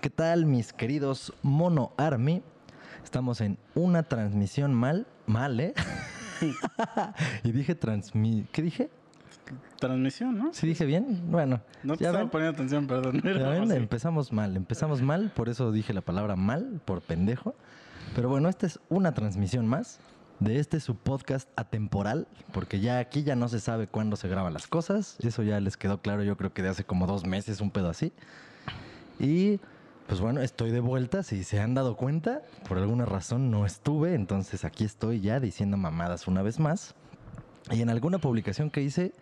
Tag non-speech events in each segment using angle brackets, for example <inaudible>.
¿Qué tal, mis queridos Mono Army? Estamos en una transmisión mal, mal, ¿eh? <laughs> y dije transmi... ¿Qué dije? Transmisión, ¿no? ¿Sí dije bien? Bueno. No te estaba ven, poniendo atención, perdón. <laughs> ya ven, empezamos mal, empezamos mal, por eso dije la palabra mal, por pendejo. Pero bueno, esta es una transmisión más de este su podcast atemporal, porque ya aquí ya no se sabe cuándo se graban las cosas. Eso ya les quedó claro, yo creo que de hace como dos meses, un pedo así. Y pues bueno, estoy de vuelta. Si se han dado cuenta, por alguna razón no estuve, entonces aquí estoy ya diciendo mamadas una vez más. Y en alguna publicación que hice,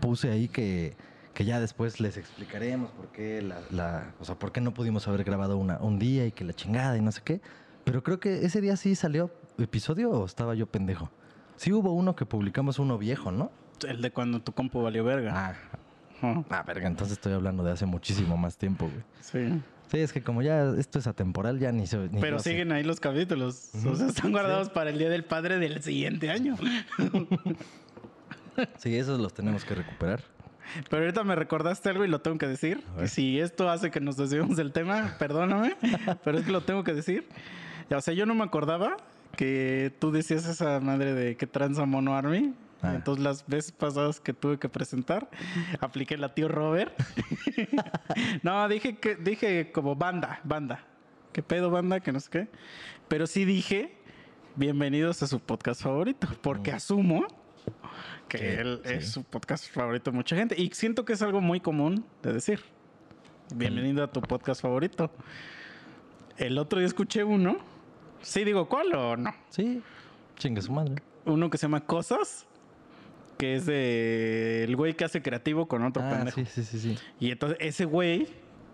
puse ahí que, que ya después les explicaremos por qué la, la- o sea, por qué no pudimos haber grabado una, un día y que la chingada y no sé qué. Pero creo que ese día sí salió episodio o estaba yo pendejo. Sí hubo uno que publicamos uno viejo, ¿no? El de cuando tu compu valió verga. Ah, ah, verga, entonces estoy hablando de hace muchísimo más tiempo, güey. Sí. Sí, es que como ya esto es atemporal, ya ni se. ni Pero yo sé. siguen ahí los capítulos. O sea, están guardados para el Día del Padre del siguiente año. <laughs> Sí, esos los tenemos que recuperar. Pero ahorita me recordaste algo y lo tengo que decir. Y si esto hace que nos desviemos del tema, perdóname, <laughs> pero es que lo tengo que decir. O sea, yo no me acordaba que tú decías esa madre de que tranza Mono Army. Ah. Entonces las veces pasadas que tuve que presentar, apliqué la tío Robert. <laughs> no, dije que dije como banda, banda. ¿Qué pedo banda? Que no sé qué. Pero sí dije bienvenidos a su podcast favorito, porque asumo que él sí. es su podcast favorito de mucha gente. Y siento que es algo muy común de decir. Bienvenido a tu podcast favorito. El otro día escuché uno. Sí, digo, ¿cuál o no? Sí, chingue su madre. Uno que se llama Cosas. Que es de el güey que hace creativo con otro Ah, pendejo. sí, sí, sí, sí. Y entonces ese güey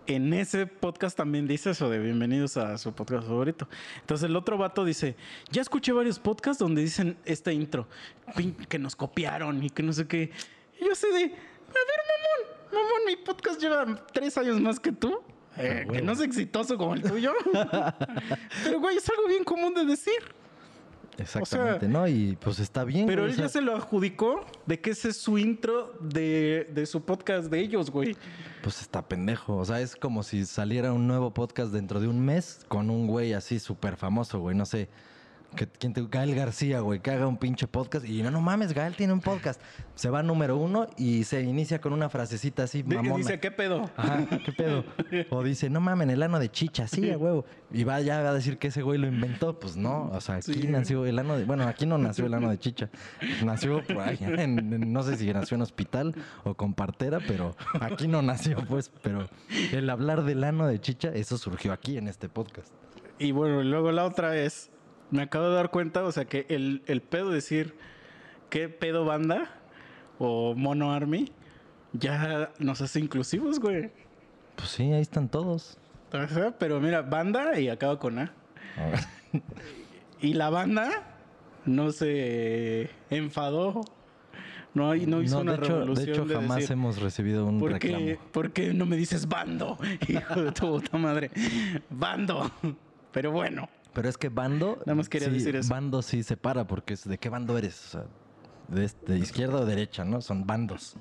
en ese podcast también dice eso de bienvenidos a su podcast favorito. Entonces el otro vato dice, ya escuché varios podcasts donde dicen este intro, que nos copiaron y que no sé qué. Y yo sé de, a ver, mamón, mamón, mi podcast lleva tres años más que tú. Eh, Ah, que huevo. no es exitoso como el tuyo. <laughs> Pero güey, es algo bien común de decir. Exactamente, ¿no? Y pues está bien. Pero güey, él o sea, ya se lo adjudicó de que ese es su intro de, de su podcast de ellos, güey. Pues está pendejo. O sea, es como si saliera un nuevo podcast dentro de un mes con un güey así súper famoso, güey. No sé. Que, ¿quién te, Gael García, güey, que haga un pinche podcast. Y no, no mames, Gael tiene un podcast. Se va número uno y se inicia con una frasecita así, mamona. Dice, ¿qué pedo? Ajá, ¿qué pedo? O dice, no mames, el ano de chicha, sí, a huevo. Y va ya a decir que ese güey lo inventó. Pues no, o sea, aquí Sí. nació el ano de. Bueno, aquí no nació el ano de chicha. Nació por ahí, <laughs> en- en- no sé si nació en hospital o con partera, pero aquí no nació, pues. Pero el hablar del ano de chicha, eso surgió aquí en este podcast. Y bueno, y luego la otra es, me acabo de dar cuenta, o sea, que el, el pedo decir, ¿qué pedo banda? O mono army, ya nos hace inclusivos, güey. Pues sí, ahí están todos. Ajá, Pero mira, banda y acaba con A. Y la banda no se enfadó. No, hay- no hizo No, una de hecho, de revolución hecho de jamás decir, hemos recibido un ¿por reclamo. qué, ¿Por qué no me dices bando? <laughs> Hijo de tu puta madre. Bando. Pero bueno. Pero es que bando. Nada más quería sí, decir eso. Bando sí separa, porque es de qué bando eres. O sea, de, de izquierda o derecha, ¿no? Son bandos.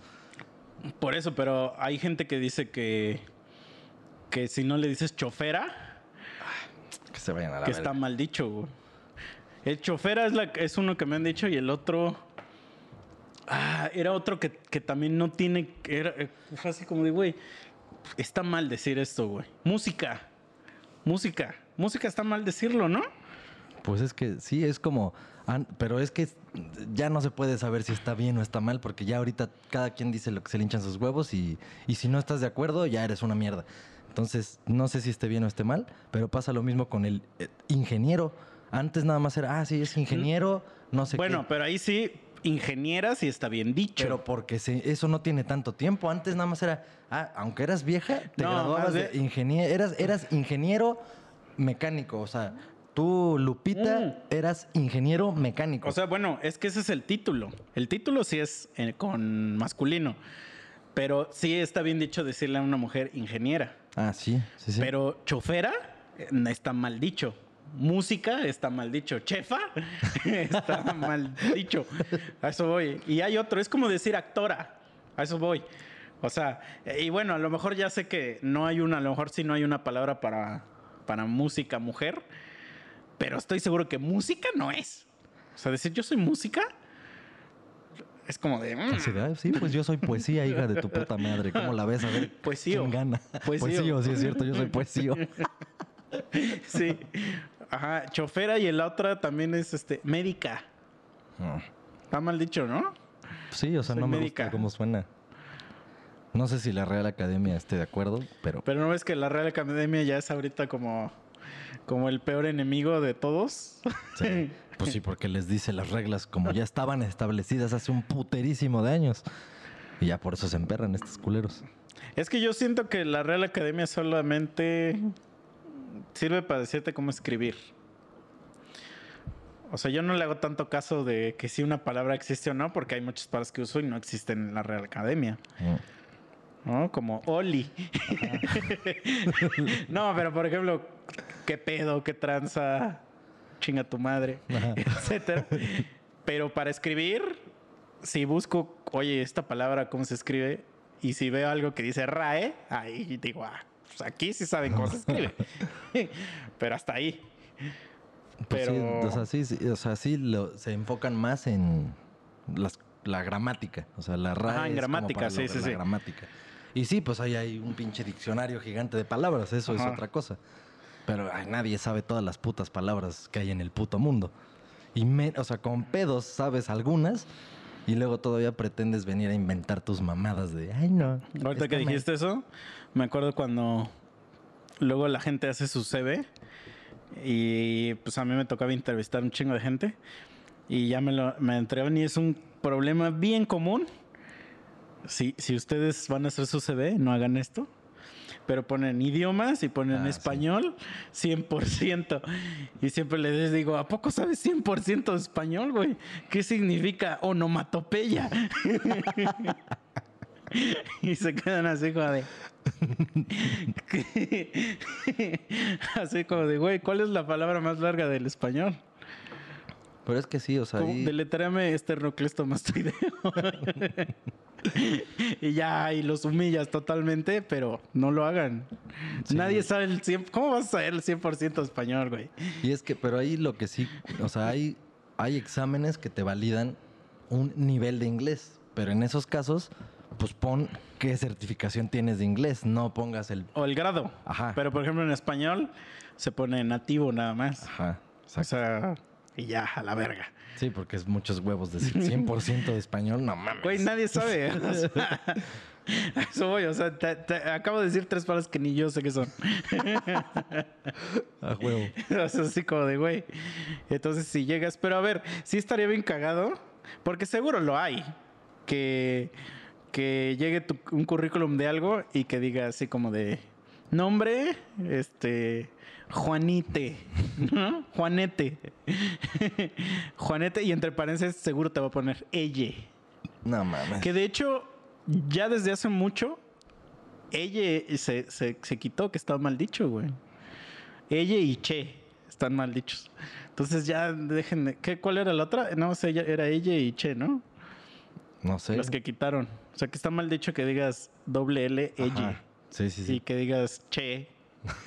Por eso, pero hay gente que dice que, que si no le dices chofera, Que se vayan a la que verga. está mal dicho. güey. El chofera es, la, es uno que me han dicho y el otro... Ah, era otro que, que también no tiene... que Era, eh, fue así como de, güey, está mal decir esto, güey. Música. Música. Música está mal decirlo, ¿no? Pues es que sí, es como. Pero es que ya no se puede saber si está bien o está mal, porque ya ahorita cada quien dice lo que se le hinchan sus huevos y, y si no estás de acuerdo, ya eres una mierda. Entonces, no sé si esté bien o esté mal, pero pasa lo mismo con el eh, ingeniero. Antes nada más era, ah, sí, es ingeniero, no sé bueno, qué. pero ahí sí, ingeniera sí está bien dicho. Pero porque se- eso no tiene tanto tiempo. Antes nada más era, ah, aunque eras vieja, te No, graduabas de bien- ingeniero, eras, eras ingeniero mecánico. O sea, tú, Lupita, eras ingeniero mecánico. Mm. O sea, bueno, es que ese es el título. El título sí es eh, con masculino. Pero sí está bien dicho decirle a una mujer ingeniera. ah, sí, sí, sí. Pero chofera eh, está mal dicho. Música está mal dicho. Chefa <laughs> está mal dicho. A eso voy. Y hay otro, es como decir actora. A eso voy. O sea, y bueno, a lo mejor ya sé que no hay una, a lo mejor sí no hay una palabra para, para música mujer, pero estoy seguro que música no es. O sea, decir yo soy música es como de. mm, Así de, "Ay, sí, pues yo soy poesía, hija de tu puta madre. ¿Cómo la ves? A ver, <laughs> Poesío. ¿quién gana? Poesío. Poesío, sí es cierto, yo soy poesío. <laughs> sí. Ajá, chofera y la otra también es este médica. No. Está mal dicho, ¿no? Sí, o sea, Soy no me médica. gusta cómo suena. No sé si la Real Academia esté de acuerdo, pero Pero no ves que la Real Academia ya es ahorita como, como el peor enemigo de todos. sí. <laughs> pues sí, porque les dice las reglas como ya estaban establecidas hace un puterísimo de años. Y ya por eso se emperran estos culeros. Es que yo siento que la Real Academia solamente sirve para decirte cómo escribir. O sea, yo no le hago tanto caso de que si una palabra existe o no, porque hay muchas palabras que uso y no existen en la Real Academia. Mm. ¿No? Como Oli. <laughs> no, pero por ejemplo, qué pedo, qué tranza, chinga tu madre, Ajá. etcétera. Pero para escribir, si busco, oye, esta palabra, ¿cómo se escribe? Y si veo algo que dice RAE, ahí digo, ah, pues aquí sí saben cómo se escribe. <laughs> pero hasta ahí. Pues sí, Pero- o sea, sí, sí, o sea, sí lo- se enfocan más en las- la gramática. O sea, la RAE Ajá, en es como gramática, para sí, lo- sí, la sí. gramática. Y sí, pues ahí hay un pinche diccionario gigante de palabras, eso Ajá. es otra cosa. Pero ay, nadie sabe todas las putas palabras que hay en el puto mundo. Y, me- o sea, con pedos sabes algunas y luego todavía pretendes venir a inventar tus mamadas de, ay, no. Ahorita que está mal". dijiste eso, me acuerdo cuando luego la gente hace su CV y pues a mí me tocaba entrevistar un chingo de gente y ya me lo me entregaron y es un problema bien común. Si, si ustedes van a hacer su CV, no hagan esto. Pero ponen idiomas y ponen Ah, sí. español 100%. Y siempre les digo, ¿a poco sabes 100% de español, güey? ¿Qué significa onomatopeya? <laughs> y se quedan así como de... <laughs> así como de, güey, ¿cuál es la palabra más larga del español? Pero es que sí, o sea, ahí- Deletréame esternocleistomastoideo. <laughs> y ya, y los humillas totalmente, pero no lo hagan. Sí. Nadie sabe el 100%. ¿Cómo vas a saber el 100% español, güey? Y es que, pero ahí lo que sí, o sea, hay, hay exámenes que te validan un nivel de inglés, pero en esos casos, pues pon qué certificación tienes de inglés, no pongas el... O el grado. Ajá. Pero, por ejemplo, en español se pone nativo nada más. Ajá, O sea, y ya, a la verga. Sí, porque es muchos huevos decir 100% de español, no mames. Güey, nadie sabe. O sea, <laughs> a eso voy. O sea, te- te- acabo de decir tres palabras que ni yo sé qué son. <laughs> A huevo. <laughs> O sea, así como de, güey. Entonces, si llegas, pero a ver, sí estaría bien cagado, porque seguro lo hay, que, que llegue tu- un currículum de algo y que diga así como de nombre, este, Juanite, ¿no? <laughs> Juanete. <laughs> Juanete, y entre paréntesis seguro te va a poner ella. No mames. Que de hecho, ya desde hace mucho, ella se, se, se quitó que estaba mal dicho, güey. Ella y Che están mal dichos. Entonces ya dejen de... ¿qué, ¿Cuál era la otra? No sé, era ella y Che, ¿no? No sé. Las que quitaron. O sea, que está mal dicho que digas doble L, ella. Ajá. Sí, sí, Y sí. que digas Che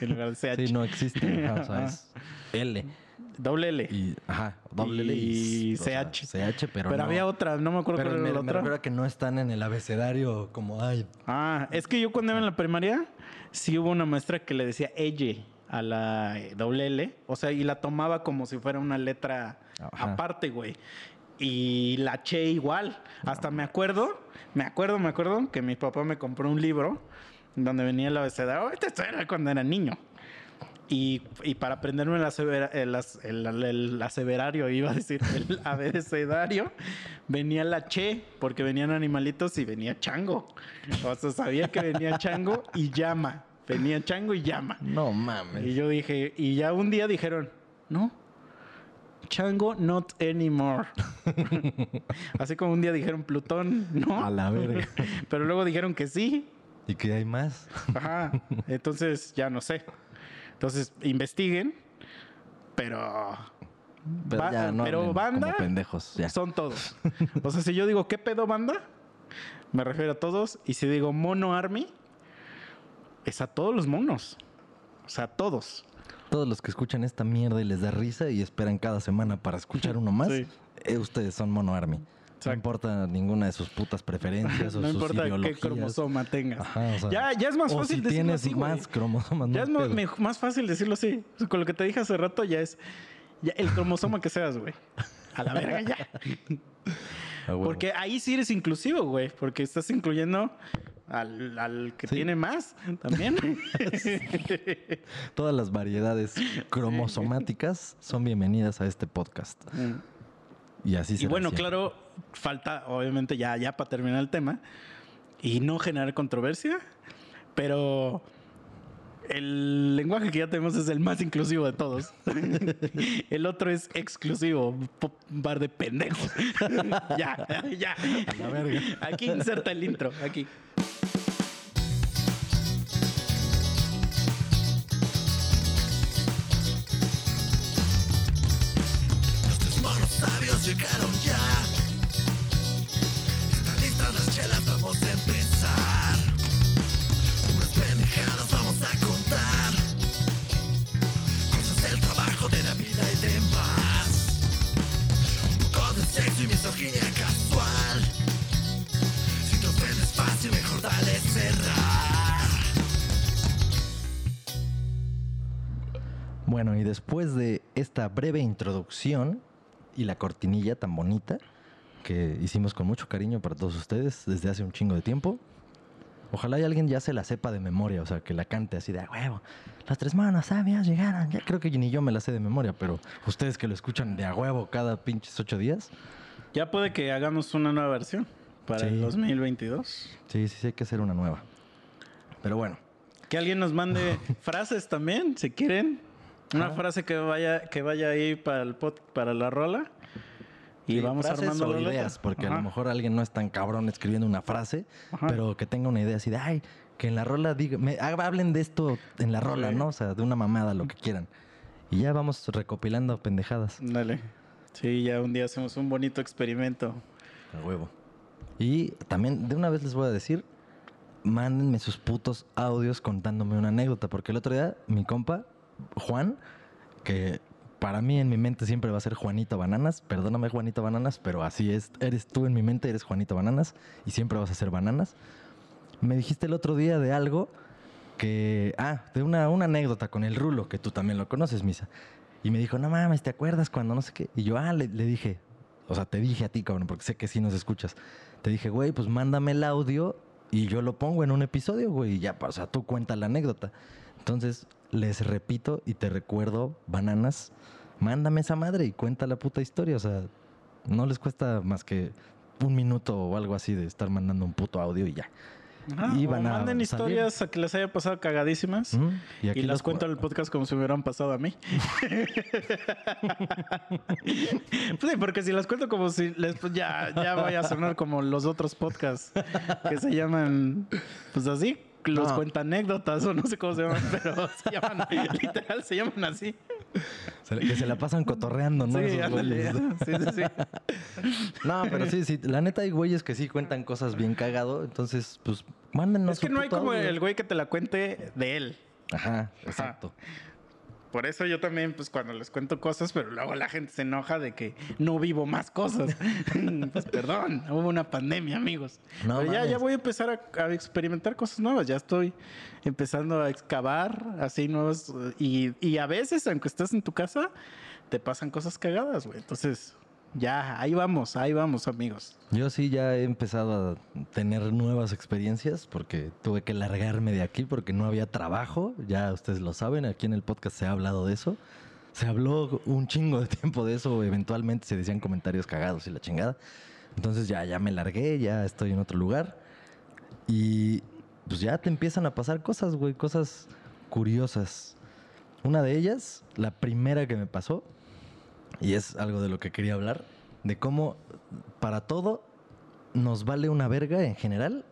en lugar de CH. Sí, no existe. o sea, es L. Doble L. Y, ajá, doble L Y y, o sea, CH. CH, pero, pero no. había otra, no me acuerdo Pero cuál me, era la me otra. refiero a que no están en el abecedario como, ay, Ah, es que yo cuando iba en la primaria, sí hubo una maestra que le decía ella a la eh, doble L, o sea, y la tomaba como si fuera una letra Ajá. aparte, güey. Y la che igual. Hasta me acuerdo, me acuerdo, me acuerdo que mi papá me compró un libro donde venía el abecedario. Esto era cuando era niño. Y, y para aprenderme el, asevera- el as- el- el- el aseverario, iba a decir, el <laughs> abecedario, venía la che, porque venían animalitos y venía chango. O sea, sabía que venía chango y llama. Venía chango y llama. no mames. Y yo dije, y ya un día dijeron, no, chango not anymore. <laughs> Así como un día dijeron Plutón, no. A la verga. Pero luego dijeron que sí. ¿Y qué hay más? Ajá. Entonces, ya no sé. Entonces, investiguen. Pero Pero ya no pero banda, como pendejos, ya. son todos. O sea, si yo digo, ¿qué pedo banda? me refiero a todos. Y si digo mono army, es a todos los monos. O sea, a todos. Todos los que escuchan esta mierda y les da risa y esperan cada semana para escuchar uno más, Sí. eh, ustedes son Mono Army. Exacto. No importa ninguna de sus putas preferencias <laughs> o no sus importa qué ideologías. cromosoma tengas. Ajá, o sea, ya, ya es más o fácil si decirlo tienes así, güey. más cromosomas. no Ya es más, pedo. me- más fácil decirlo así. Con lo que te dije hace rato ya es ya el cromosoma que seas, güey. A la verga ya. <laughs> Ah. Porque ahí sí eres inclusivo, güey. Porque estás incluyendo al, al que Sí. tiene más también. <laughs> Todas las variedades cromosomáticas son bienvenidas a este podcast. Y así y será bueno, siempre. claro, falta, obviamente, ya, ya para terminar el tema y no generar controversia, pero el lenguaje que ya tenemos es el más inclusivo de todos. <laughs> el otro es exclusivo, bar de pendejos. <laughs> ya, ya. la verga. Aquí inserta el intro, aquí. Llegaron ya. Están listas las chelas, vamos a empezar. Unas pendejadas vamos a contar. Cosas del trabajo, de la vida y demás. Un poco de sexo y misoginia casual. Si te ofendes fácil, mejor dale cerrar. Bueno, y después de esta breve introducción y la cortinilla tan bonita que hicimos con mucho cariño para todos ustedes desde hace un chingo de tiempo, ojalá y alguien ya se la sepa de memoria, o sea, que la cante así de a huevo. Las tres manos sabias llegaron. Ya creo que ni yo me la sé de memoria, pero ustedes que lo escuchan de a huevo cada pinches ocho días, Ya puede que hagamos una nueva versión para Sí. el 2022. sí, sí, sí hay que hacer una nueva. Pero bueno, Que alguien nos mande <laughs> frases también, si quieren. Una frase que vaya, que vaya ahí para el pod- para la rola. Y Sí, vamos armando o ideas, porque a lo mejor alguien no es tan cabrón escribiendo una frase, Ajá. pero que tenga una idea así de, ay, que en la rola diga, me, hablen de esto en la rola. ¿no? O sea, de una mamada, lo que quieran. Y ya vamos recopilando pendejadas. Dale. Sí, ya un día hacemos un bonito experimento. A huevo. Y también, de una vez les voy a decir, mándenme sus putos audios contándome una anécdota, porque el otro día mi compa, Juan, que para mí en mi mente siempre va a ser Juanito Bananas, perdóname Juanito Bananas, pero así es, eres tú en mi mente, eres Juanito Bananas y siempre vas a ser Bananas. Me dijiste el otro día de algo que, ah, de una, una anécdota con el Rulo, que tú también lo conoces, Misa. Y me dijo, no mames, ¿te acuerdas cuando no sé qué? Y yo, ah, le, dije, o sea, te dije a ti, cabrón, porque sé que sí nos escuchas. Te dije, güey, pues mándame el audio y yo lo pongo en un episodio, güey, y ya, o sea, tú cuenta la anécdota. Entonces, les repito y te recuerdo, bananas, mándame esa madre y cuenta la puta historia. O sea, no les cuesta más que un minuto o algo así de estar mandando un puto audio y ya. Ajá, Y o a manden salir. historias a que les haya pasado cagadísimas. Y, aquí las cuento en el podcast como si me hubieran pasado a mí. <laughs> Pues sí, porque si las cuento como si les, pues ya, ya voy a sonar como los otros podcasts que se llaman, pues así, los No. cuenta anécdotas o no sé cómo se llaman, <laughs> pero se llaman, literal, se llaman así. Que se la pasan cotorreando, ¿no? sí, Esos ándale, güeyes. <laughs> sí, sí, sí. No, pero sí, sí. La neta hay güeyes que sí cuentan cosas bien cagado. Entonces, pues, mándenos Es que no hay como audio. el güey que te la cuente de él. Ajá, exacto. Por eso yo también, pues cuando les cuento cosas, pero luego la gente se enoja de que no vivo más cosas. <laughs> <laughs> pues perdón, hubo una pandemia, amigos. No pero ya, ya voy a empezar a, a experimentar cosas nuevas. Ya estoy empezando a excavar así nuevas. Y, y a veces, aunque estés en tu casa, te pasan cosas cagadas, güey. Entonces, ya, ahí vamos, ahí vamos, amigos. Yo sí ya he empezado a tener nuevas experiencias porque tuve que largarme de aquí porque no había trabajo. Ya ustedes lo saben, aquí en el podcast se ha hablado de eso. Se habló un chingo de tiempo de eso. Eventualmente se decían comentarios cagados y la chingada. Entonces ya, ya me largué, ya estoy en otro lugar. Y pues ya te empiezan a pasar cosas, güey, cosas curiosas. Una de ellas, la primera que me pasó, y es algo de lo que quería hablar, de cómo para todo nos vale una verga en general,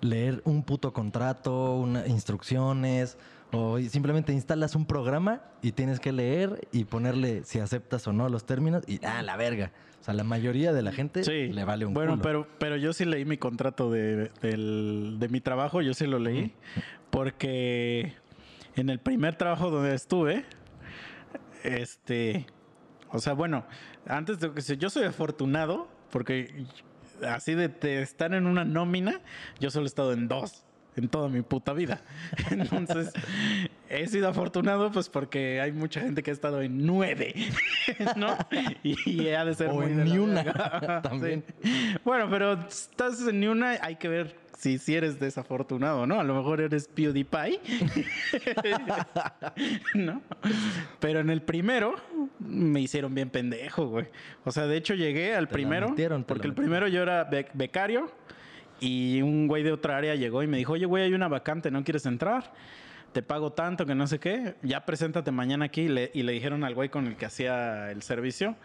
leer un puto contrato, una- instrucciones, o simplemente instalas un programa y tienes que leer y ponerle si aceptas o no los términos y ah, la verga. O sea, la mayoría de la gente Sí. le vale un Bueno, culo. pero, pero yo sí leí mi contrato de, del- de mi trabajo, yo sí lo leí. Porque en el primer trabajo donde estuve, este. O sea, bueno, antes de que se- yo soy afortunado, porque así de, de estar en una nómina, yo solo he estado en dos en toda mi puta vida. <laughs> Entonces, he sido afortunado pues porque hay mucha gente que ha estado en nueve, <laughs> ¿no? Y, ha de ser O muy en ni una, <laughs> también. Sí. Bueno, pero estás en ni una, hay que ver si, si eres desafortunado, ¿no? A lo mejor eres PewDiePie. <laughs> ¿No? Pero en el primero me hicieron bien pendejo, güey. O sea, de hecho llegué al Te primero. metieron, porque el primero yo era bec- becario y un güey de otra área llegó y me dijo, oye, güey, hay una vacante, ¿no quieres entrar? Te pago tanto que no sé qué. Ya preséntate mañana aquí. Y le, y le dijeron al güey con el que hacía el servicio,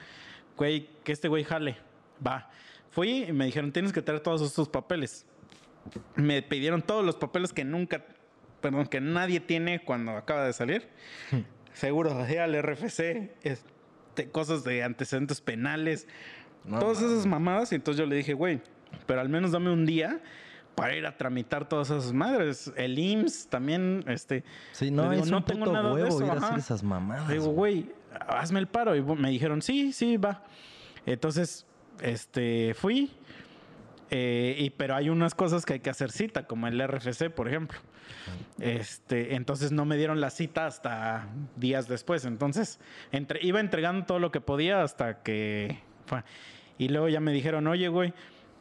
güey, que este güey jale. Va. Fui y me dijeron, tienes que traer todos estos papeles. Me pidieron todos los papeles que nunca, perdón, que nadie tiene cuando acaba de salir. <laughs> Seguro social, RFC, este, cosas de antecedentes penales, No todas esas mamadas. Y entonces yo le dije, güey, pero al menos dame un día para ir a tramitar todas esas madres. El IMSS también, este. Sí, no, digo, es un puto huevo ir a hacer ajá". esas mamadas. Digo, güey, hazme el paro. Y me dijeron, sí, sí, va. Entonces, este, fui. Eh, y, pero hay unas cosas que hay que hacer cita, como el RFC, por ejemplo. Este, entonces no me dieron la cita hasta días después. Entonces, entre, iba entregando todo lo que podía hasta que. Y luego ya me dijeron, oye, güey,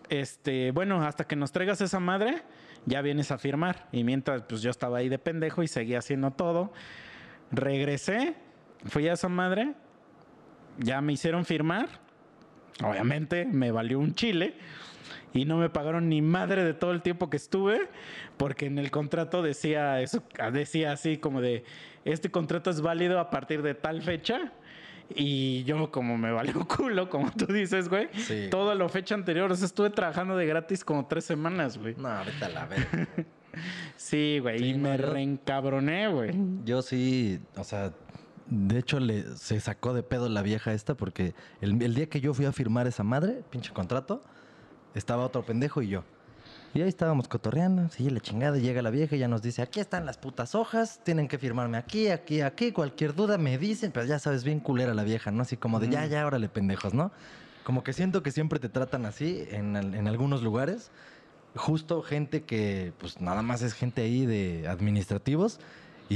este, bueno, hasta que nos traigas esa madre, ya vienes a firmar. Y mientras, pues yo estaba ahí de pendejo y seguía haciendo todo. Regresé, fui a esa madre, ya me hicieron firmar. Obviamente me valió un chile y no me pagaron ni madre de todo el tiempo que estuve, porque en el contrato decía eso, decía así como de este contrato es válido a partir de tal fecha. Y yo como me valió <laughs> culo, como tú dices, güey. Sí. Toda la fecha anterior. O sea, estuve trabajando de gratis como tres semanas, güey. No, ahorita la verga. <laughs> Sí, güey. Sí, y me yo- reencabroné, güey. Yo sí, o sea, de hecho le, se sacó de pedo la vieja esta porque el, el día que yo fui a firmar esa madre, pinche contrato, estaba otro pendejo y yo. Y ahí estábamos cotorreando, sí, la chingada, llega la vieja y ya nos dice, aquí están las putas hojas, tienen que firmarme aquí, aquí, aquí, cualquier duda me dicen, pero ya sabes, bien culera la vieja, ¿no? Así como de, ya, ya, órale, pendejos, ¿no? Como que siento que siempre te tratan así en, en algunos lugares, justo gente que, pues nada más es gente ahí de administrativos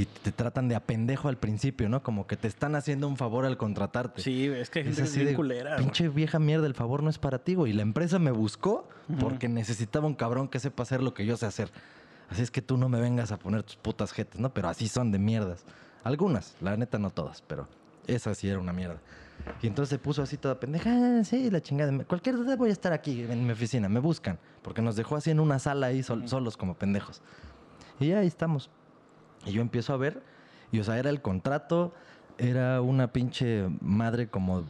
y te tratan de a pendejo al principio, ¿no? Como que te están haciendo un favor al contratarte. Sí, es que Es así de, culera, güey. pinche vieja mierda, el favor no es para ti, güey. Y la empresa me buscó porque necesitaba un cabrón que sepa hacer lo que yo sé hacer. Así es que tú no me vengas a poner tus putas jetes, ¿no? Pero así son de mierdas. Algunas, la neta no todas, pero esa sí era una mierda. Y entonces se puso así toda pendeja, "Ah, sí, la chingada. Cualquier duda voy a estar aquí en mi oficina, me buscan. Porque nos dejó así en una sala ahí sol- solos como pendejos. Y ahí estamos. Y yo empiezo a ver, y o sea, era el contrato, era una pinche madre como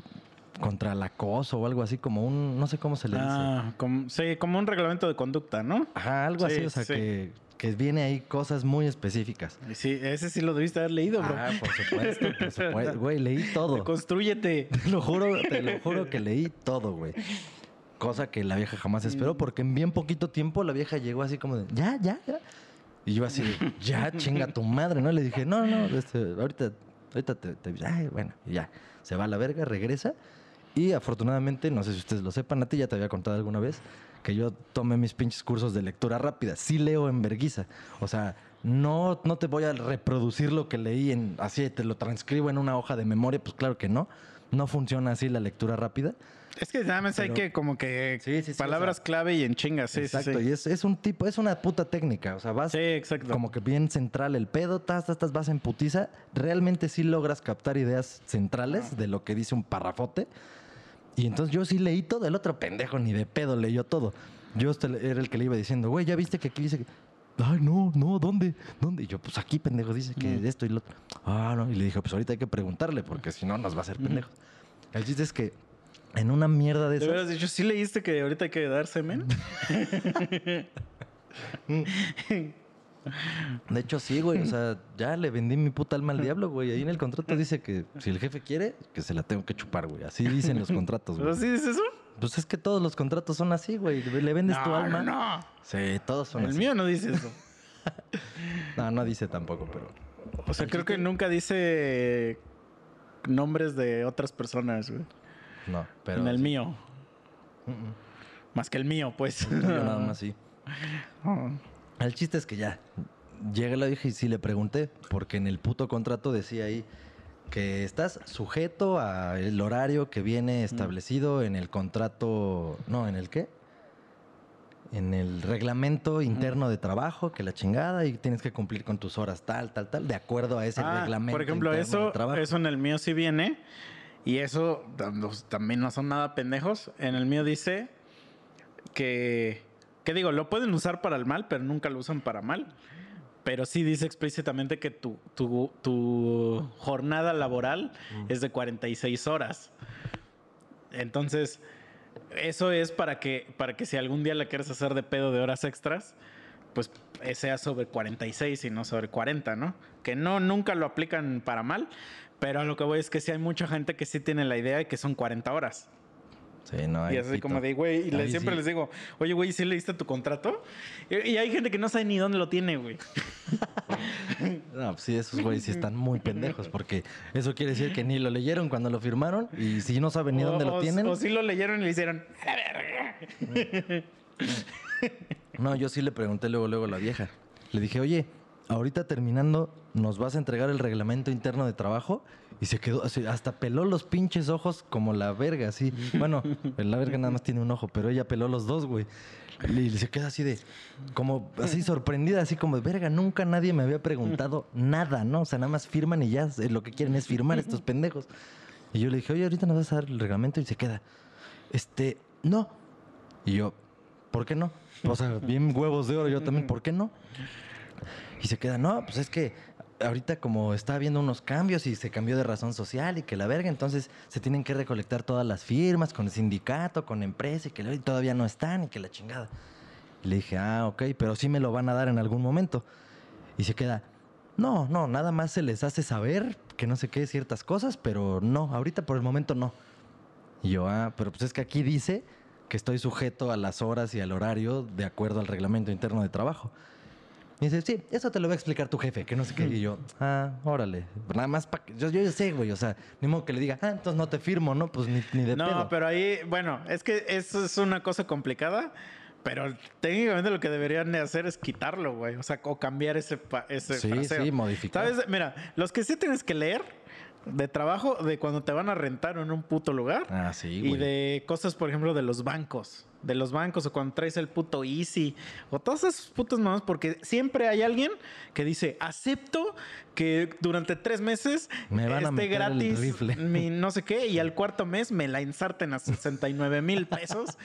contra el acoso o algo así, como un, no sé cómo se le dice. Ah, como, sí, como un reglamento de conducta, ¿no? Ajá, algo Sí, así, o sea, sí. que, que viene ahí cosas muy específicas. Sí, ese sí lo debiste haber leído, bro. Ah, por supuesto, por <laughs> supuesto. Güey, leí todo. Construyete. Te lo juro, te lo juro que leí todo, güey. Cosa que la vieja jamás esperó, porque en bien poquito tiempo la vieja llegó así como de, ya, ya, ya. Y yo así, ya, chinga tu madre, ¿no? Le dije, no, no, este, ahorita, ahorita te, te- ay, bueno, y ya. Se va a la verga, regresa. Y afortunadamente, no sé si ustedes lo sepan, a ti ya te había contado alguna vez, que yo tomé mis pinches cursos de lectura rápida. Sí leo en verguiza. O sea, no, no te voy a reproducir lo que leí en, así, te lo transcribo en una hoja de memoria, pues claro que no. No funciona así la lectura rápida. Es que nada más hay que como que Sí, sí, sí, palabras o sea- clave y en chingas, sí, Exacto, y es, es un tipo, es una puta técnica. O sea, vas como que bien central el pedo, tas, tas, tas, vas en putiza. Realmente sí logras captar ideas centrales de lo que dice un parrafote. Y entonces yo sí leí todo, el otro pendejo ni de pedo leyó todo. Yo era el que le iba diciendo, güey, ya viste que aquí dice que. Ay, no, no, ¿dónde? ¿Dónde? Y yo, pues aquí, pendejo, dice que esto y lo otro. Ah, no. Y le dije, pues ahorita hay que preguntarle, porque si no nos va a hacer pendejo. El chiste es que en una mierda de ¿De esas. veras dicho, sí leíste que ahorita hay que dar semen? De hecho, sí, güey. O sea, ya le vendí mi puta alma al diablo, güey. Ahí en el contrato dice que si el jefe quiere, que se la tengo que chupar, güey. Así dicen los contratos, güey. ¿Así dices eso? Pues es que todos los contratos son así, güey. Le vendes tu alma. no, no. Sí, todos son El así. mío no dice eso. <laughs> No, no dice tampoco, pero. O sea, creo que nunca dice nombres de otras personas, güey. No, pero. en el sí. mío. Más que el mío, pues. Yo nada más sí. <laughs> Oh. El chiste es que ya. Llega la vieja y sí le pregunté, porque en el puto contrato decía ahí que estás sujeto al horario que viene establecido en el contrato. No, ¿en el qué? En el reglamento interno de trabajo, que la chingada, y tienes que cumplir con tus horas tal, tal, tal, de acuerdo a ese Ah, reglamento. por ejemplo, interno de eso, trabajo. eso en el mío sí viene. Y eso tam- también no son nada pendejos. En el mío dice que, que digo, lo pueden usar para el mal, pero nunca lo usan para mal. Pero sí dice explícitamente que tu, tu, tu jornada laboral es de 46 horas. Entonces, eso es para que, para que si algún día la quieres hacer de pedo de horas extras, pues eh, sea sobre 46 y no sobre 40, ¿no? Que no, nunca lo aplican para mal, pero a lo que voy es que sí hay mucha gente que sí tiene la idea de que son 40 horas. Sí, no, y así como de, güey, y le- siempre sí. les digo, oye, güey, ¿sí leíste tu contrato? Y, y hay gente que no sabe ni dónde lo tiene, güey. <laughs> No, pues sí, esos güeyes sí están muy pendejos, porque eso quiere decir que ni lo leyeron cuando lo firmaron, y si no saben ni dónde lo o- tienen. O sí lo leyeron y le hicieron, a la verga. No, yo sí le pregunté luego, luego a la vieja. Le dije, oye, ahorita terminando, ¿nos vas a entregar el reglamento interno de trabajo? Y se quedó, así, hasta peló los pinches ojos como la verga, así. <laughs> Bueno, la verga nada más tiene un ojo, pero ella peló los dos, güey. Y se queda así de, como así sorprendida, así como verga, nunca nadie me había preguntado nada, ¿no? O sea, nada más firman y ya lo que quieren es firmar estos pendejos. Y yo le dije, oye, ahorita nos vas a dar el reglamento y se queda, este, no. Y yo, ¿por qué no? O sea, bien huevos de oro, yo también, ¿por qué no? Y se queda, no, pues es que ahorita como está habiendo unos cambios y se cambió de razón social y que la verga, entonces se tienen que recolectar todas las firmas con el sindicato, con la empresa y que y todavía no están y que la chingada. Y le dije, ah, ok, pero sí me lo van a dar en algún momento. Y se queda, no, no, nada más se les hace saber que no sé qué ciertas cosas, pero no, ahorita por el momento no. Y yo, ah, pero pues es que aquí dice que estoy sujeto a las horas y al horario de acuerdo al reglamento interno de trabajo. Y dice, sí, eso te lo va a explicar tu jefe, que no sé qué. Y yo, ah, órale. Nada más para que. Yo, yo sé, güey. O sea, ni modo que le diga, ah, entonces no te firmo, ¿no? Pues ni, ni de No, pedo. pero ahí, bueno, es que eso es una cosa complicada, pero técnicamente lo que deberían de hacer es quitarlo, güey. O sea, o cambiar ese, ese Sí, fraseo. sí, modificar. ¿Sabes? Mira, los que sí tienes que leer de trabajo, de cuando te van a rentar en un puto lugar. Ah, sí, y güey. de cosas, por ejemplo, de los bancos. De los bancos o cuando traes el puto Easy. O todas esas putas mamás. Porque siempre hay alguien que dice, acepto que durante tres meses Me van a esté el gratis rifle". mi <laughs> no sé qué. Y al cuarto mes me la ensarten a 69 mil pesos.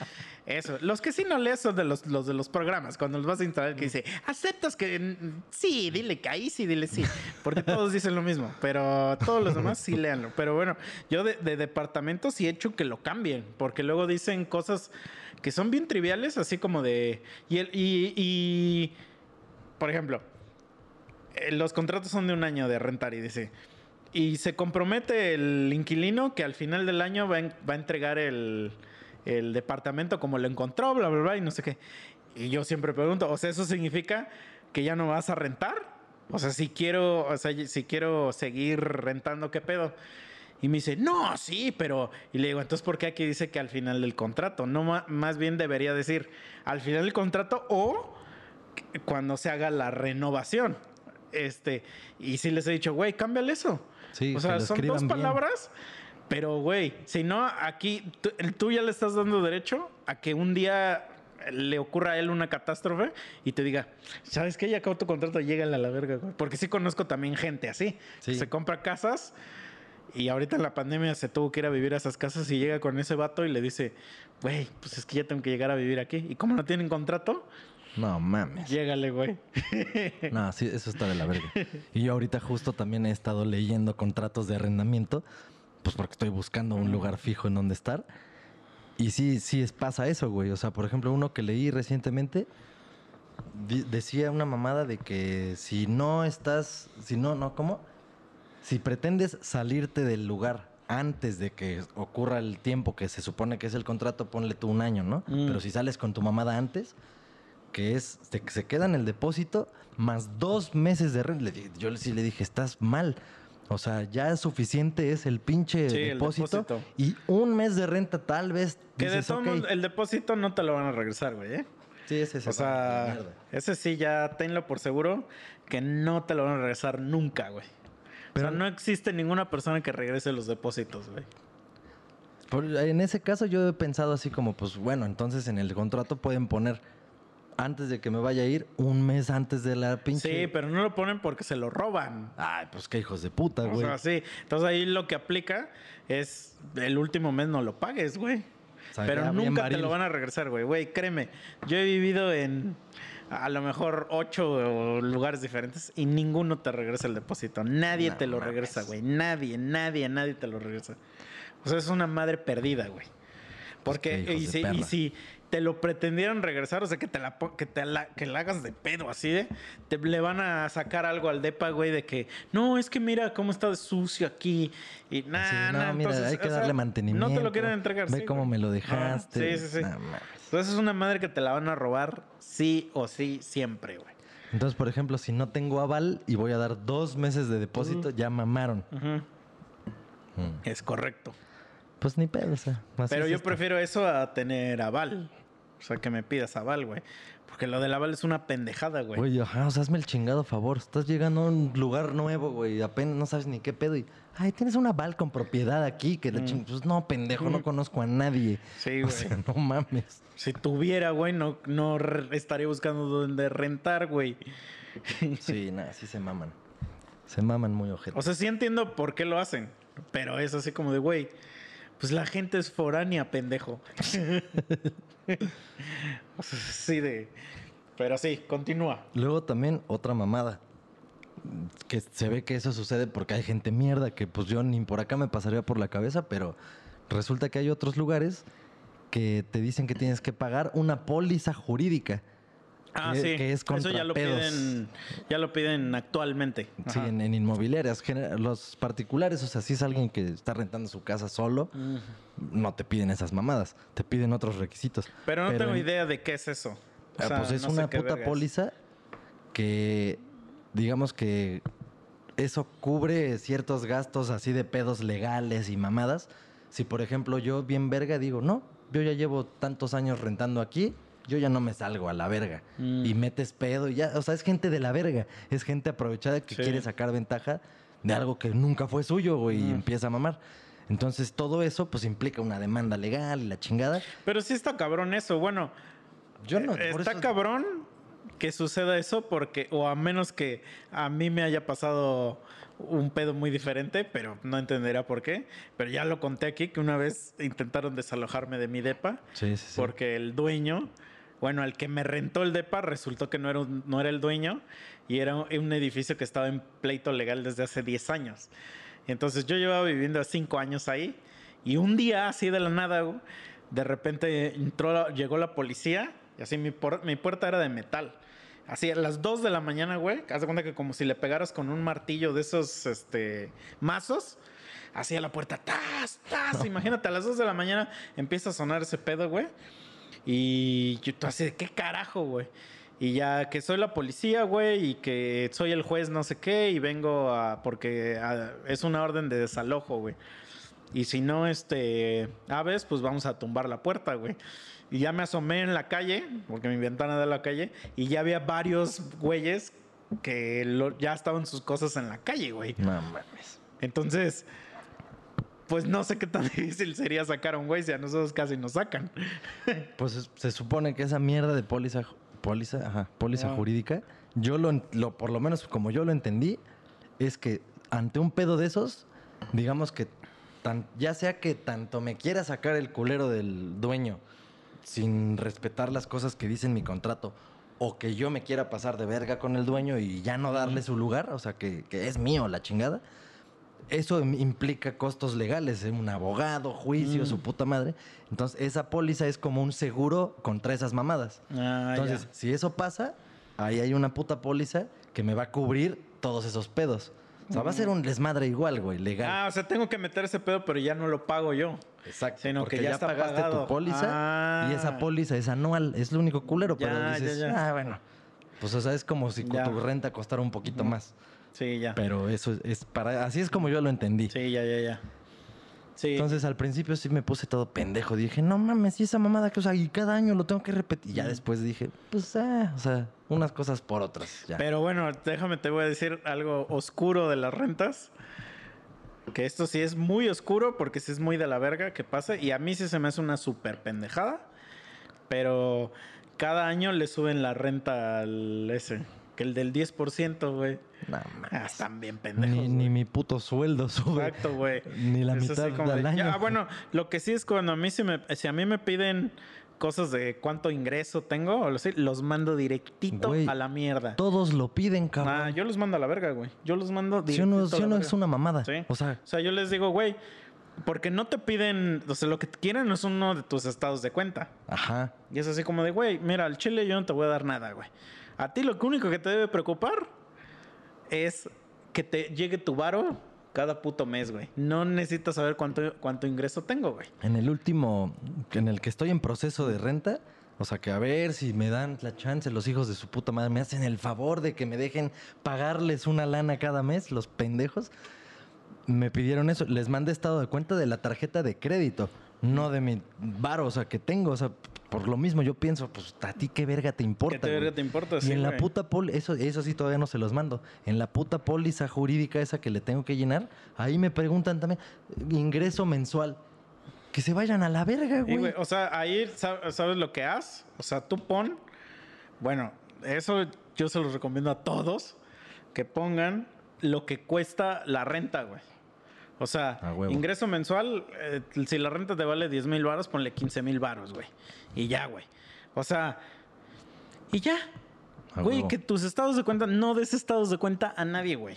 Eso. Los que sí no lees son de los, los de los programas. Cuando los vas a instalar que dice, aceptas que sí, dile que ahí sí, dile sí. Porque todos dicen lo mismo. Pero todos los demás sí léanlo. Pero bueno, yo de, de departamento sí he hecho que lo cambien. Porque luego dicen cosas que son bien triviales, así como de. Y, el, y, y, por ejemplo, eh, los contratos son de un año de rentar y dice. Y se compromete el inquilino que al final del año va, a entregar el, el departamento como lo encontró, bla, bla, bla, y no sé qué. Y yo siempre pregunto, o sea, ¿eso significa que ya no vas a rentar? O sea, si quiero, o sea, si quiero seguir rentando, ¿qué pedo? Y me dice, no, sí, pero... Y le digo, entonces, ¿por qué aquí dice que al final del contrato? No, más bien debería decir al final del contrato o cuando se haga la renovación. Este, y sí les he dicho, güey, cámbiale eso. Sí, o sea, son dos bien. palabras, pero güey, si no, aquí tú, tú ya le estás dando derecho a que un día le ocurra a él una catástrofe y te diga, ¿sabes qué? Ya acabó tu contrato, llégale a la verga, güey. Porque sí conozco también gente así. Sí. Se compra casas y ahorita en la pandemia se tuvo que ir a vivir a esas casas y llega con ese vato y le dice, güey, pues es que ya tengo que llegar a vivir aquí. Y como no tienen contrato, No mames. llégale, güey. No, sí, eso está de la verga. Y yo ahorita justo también he estado leyendo contratos de arrendamiento, pues porque estoy buscando un lugar fijo en donde estar. Y sí, sí es, pasa eso, güey. O sea, por ejemplo, uno que leí recientemente decía una mamada de que si no estás, si no, no, ¿cómo? Si pretendes salirte del lugar antes de que ocurra el tiempo que se supone que es el contrato, ponle tú un año, ¿no? Mm. Pero si sales con tu mamada antes, que es, se, se queda en el depósito más dos meses de renta. Yo sí le dije, estás mal. O sea, ya suficiente es el pinche Sí, el depósito, y un mes de renta tal vez. Que de modos, el depósito no te lo van a regresar, güey, ¿eh? Sí, ese se O sea, ese sí ya tenlo por seguro que no te lo van a regresar nunca, güey. Pero- o sea, no existe ninguna persona que regrese los depósitos, güey. En ese caso yo he pensado así como, pues bueno, entonces en el contrato pueden poner antes de que me vaya a ir, un mes antes de la pinche. Sí, pero no lo ponen porque se lo roban. Ay, pues qué hijos de puta, O güey. sea, sí. Entonces ahí lo que aplica es el último mes no lo pagues, güey. O Pero nunca te lo van a regresar, güey. Güey, créeme. Yo he vivido en a lo mejor ocho lugares diferentes y ninguno te regresa el depósito. Nadie No te lo mames. regresa, güey. Nadie, nadie, nadie te lo regresa. O sea, es una madre perdida, güey. Porque, y si te lo pretendieran regresar, o sea, que te la, que te la, que la hagas de pedo así de, te le van a sacar algo al depa, güey, de que, no, es que mira cómo está de sucio aquí. Y nada, no, mira, hay que darle mantenimiento. No te lo quieren entregar. Ve sí, cómo güey. me lo dejaste. Sí, sí, sí. No mames. Entonces es una madre que te la van a robar sí o sí siempre, güey. Entonces, por ejemplo, si no tengo aval y voy a dar dos meses de depósito, ya mamaron. Mm. Es correcto. Pues ni pedo, o sea. Pero yo esto. prefiero eso a tener aval. O sea, que me pidas aval, güey. Porque lo del aval es una pendejada, güey. Güey, ajá, o sea, hazme el chingado favor. Estás llegando a un lugar nuevo, güey. Apenas no sabes ni qué pedo. Y, ay, tienes una aval con propiedad aquí. Que la ching- Pues no, pendejo, no conozco a nadie. Mm. Sí, O güey. sea, no mames. Si tuviera, güey, no, no estaría buscando dónde rentar, güey. Sí, <laughs> nada, sí se maman. Se maman muy ojete. O sea, sí entiendo por qué lo hacen. Pero es así como de, güey, pues la gente es foránea, pendejo. <laughs> <laughs> Sí, de. Pero sí, continúa. Luego también otra mamada. Que se ve que eso sucede porque hay gente mierda que pues yo ni por acá me pasaría por la cabeza, pero resulta que hay otros lugares que te dicen que tienes que pagar una póliza jurídica. Ah, que- sí. que es Eso ya lo piden, ya lo piden actualmente. Sí, en, en inmobiliarias. Los particulares, o sea, si es alguien que está rentando su casa solo, Mm. no te piden esas mamadas, te piden otros requisitos. Pero no tengo en- idea de qué es eso. O Ah, sea, pues es no una puta póliza que, digamos que eso cubre ciertos gastos así de pedos legales y mamadas. Si, por ejemplo, yo bien verga digo, no, yo ya llevo tantos años rentando aquí, yo ya no me salgo a la verga. Mm. Y metes pedo y ya, o sea, es gente de la verga, es gente aprovechada que Sí. quiere sacar ventaja de algo que nunca fue suyo, güey, y Mm. empieza a mamar. Entonces, todo eso, pues, implica una demanda legal y la chingada. Pero sí está cabrón eso. Bueno, Yo no, por está eso- cabrón que suceda eso porque, o a menos que a mí me haya pasado un pedo muy diferente, pero no entenderá por qué. Pero ya lo conté aquí que una vez intentaron desalojarme de mi depa Sí, sí, sí. porque el dueño, bueno, el que me rentó el depa resultó que no era, un- no era el dueño y era un, edificio que estaba en pleito legal desde hace 10 años. Entonces yo llevaba viviendo 5 años ahí y un día así de la nada, de repente entró, llegó la policía y así mi, por- mi puerta era de metal. Así a las 2 de la mañana, güey, haz de cuenta que como si le pegaras con un martillo de esos este, mazos, así a la puerta, ¡tas, tas! <laughs> Imagínate, a las 2 de la mañana empieza a sonar ese pedo, güey. Y yo tú así qué carajo, güey. Y ya que soy la policía, güey, y que soy el juez no sé qué, y vengo a... porque a- es una orden de desalojo, güey. Y si no, este, aves, pues vamos a tumbar la puerta, güey. Y ya me asomé en la calle, porque mi ventana da a la calle, y ya había varios güeyes que lo- ya estaban sus cosas en la calle, güey. No mames. Entonces, pues no sé qué tan <laughs> difícil sería sacar a un güey si a nosotros casi nos sacan. <laughs> Pues es- se supone que esa mierda de póliza, póliza, ajá, póliza Ah. jurídica, yo lo, lo, por lo menos como yo lo entendí, es que ante un pedo de esos, digamos que tan- ya sea que tanto me quiera sacar el culero del dueño sin respetar las cosas que dice en mi contrato, o que yo me quiera pasar de verga con el dueño y ya no darle su lugar, o sea, que, que es mío la chingada, eso im- implica costos legales, ¿eh? un abogado, juicio, Mm. su puta madre. Entonces, esa póliza es como un seguro contra esas mamadas. Ah, Entonces, ya. si eso pasa, ahí hay una puta póliza que me va a cubrir todos esos pedos. O sea, va a ser un desmadre igual, güey, legal. Ah, o sea, tengo que meter ese pedo, pero ya no lo pago yo. Exacto. sino porque que ya ya, está pagaste pagado. tu póliza Ah. y esa póliza es anual. Es lo único culero, pero Ya, dices, ya, ya. ah, bueno. Pues, o sea, es como si tu renta costara un poquito más. Sí, ya. Pero eso es, es para... Así es como yo lo entendí. Sí, ya, ya, ya. Sí. Entonces al principio sí me puse todo pendejo. Dije, no mames, y esa mamada que, o sea, y cada año lo tengo que repetir. Y ya después dije, pues, ah, o sea, unas cosas por otras. Ya. Pero bueno, déjame, te voy a decir algo oscuro de las rentas. Que esto sí es muy oscuro porque sí es muy de la verga que pasa. Y a mí sí se me hace una súper pendejada. Pero cada año le suben la renta al ese. Que el del 10%, güey. No Ah, están bien pendejos. Ni, mi puto sueldo sube. Exacto, güey. Ni la Es mitad del de- año. Ah, bueno, lo que sí es cuando a mí si, me, si a mí me piden cosas de cuánto ingreso tengo, o lo sé, los mando directito Güey, a la mierda. Todos lo piden, cabrón. Ah, yo los mando a la verga, güey. Yo los mando Si directito uno, a si uno es una mamada. Sí. O sea, O sea, yo les digo, güey, porque no te piden, o sea, lo que quieren es uno de tus estados de cuenta. ajá. Y es así como de, güey, mira, al chile yo no te voy a dar nada, güey. A ti lo único que te debe preocupar es que te llegue tu varo cada puto mes, güey. No necesitas saber cuánto, cuánto ingreso tengo, güey. En el último, en el que estoy en proceso de renta, o sea que a ver si me dan la chance los hijos de su puta madre, me hacen el favor de que me dejen pagarles una lana cada mes, los pendejos. Me pidieron eso, les mandé estado de cuenta de la tarjeta de crédito, no de mi varo, o sea, que tengo, o sea, por lo mismo yo pienso, pues a ti qué verga te importa. ¿Qué te verga te importa? Y en la puta póliza, eso, eso sí todavía no se los mando. En la puta póliza jurídica esa que le tengo que llenar, ahí me preguntan también, ingreso mensual. Que se vayan a la verga, Y, güey. o sea, ahí sab- sabes lo que haz. O sea, tú pon. Bueno, eso yo se los recomiendo a todos que pongan lo que cuesta la renta, güey. O sea, ingreso mensual, eh, si la renta te vale 10 mil baros, ponle 15 mil baros, güey. Y ya, güey. O sea, y ya. A Güey, huevo. que tus estados de cuenta, no des estados de cuenta a nadie, güey.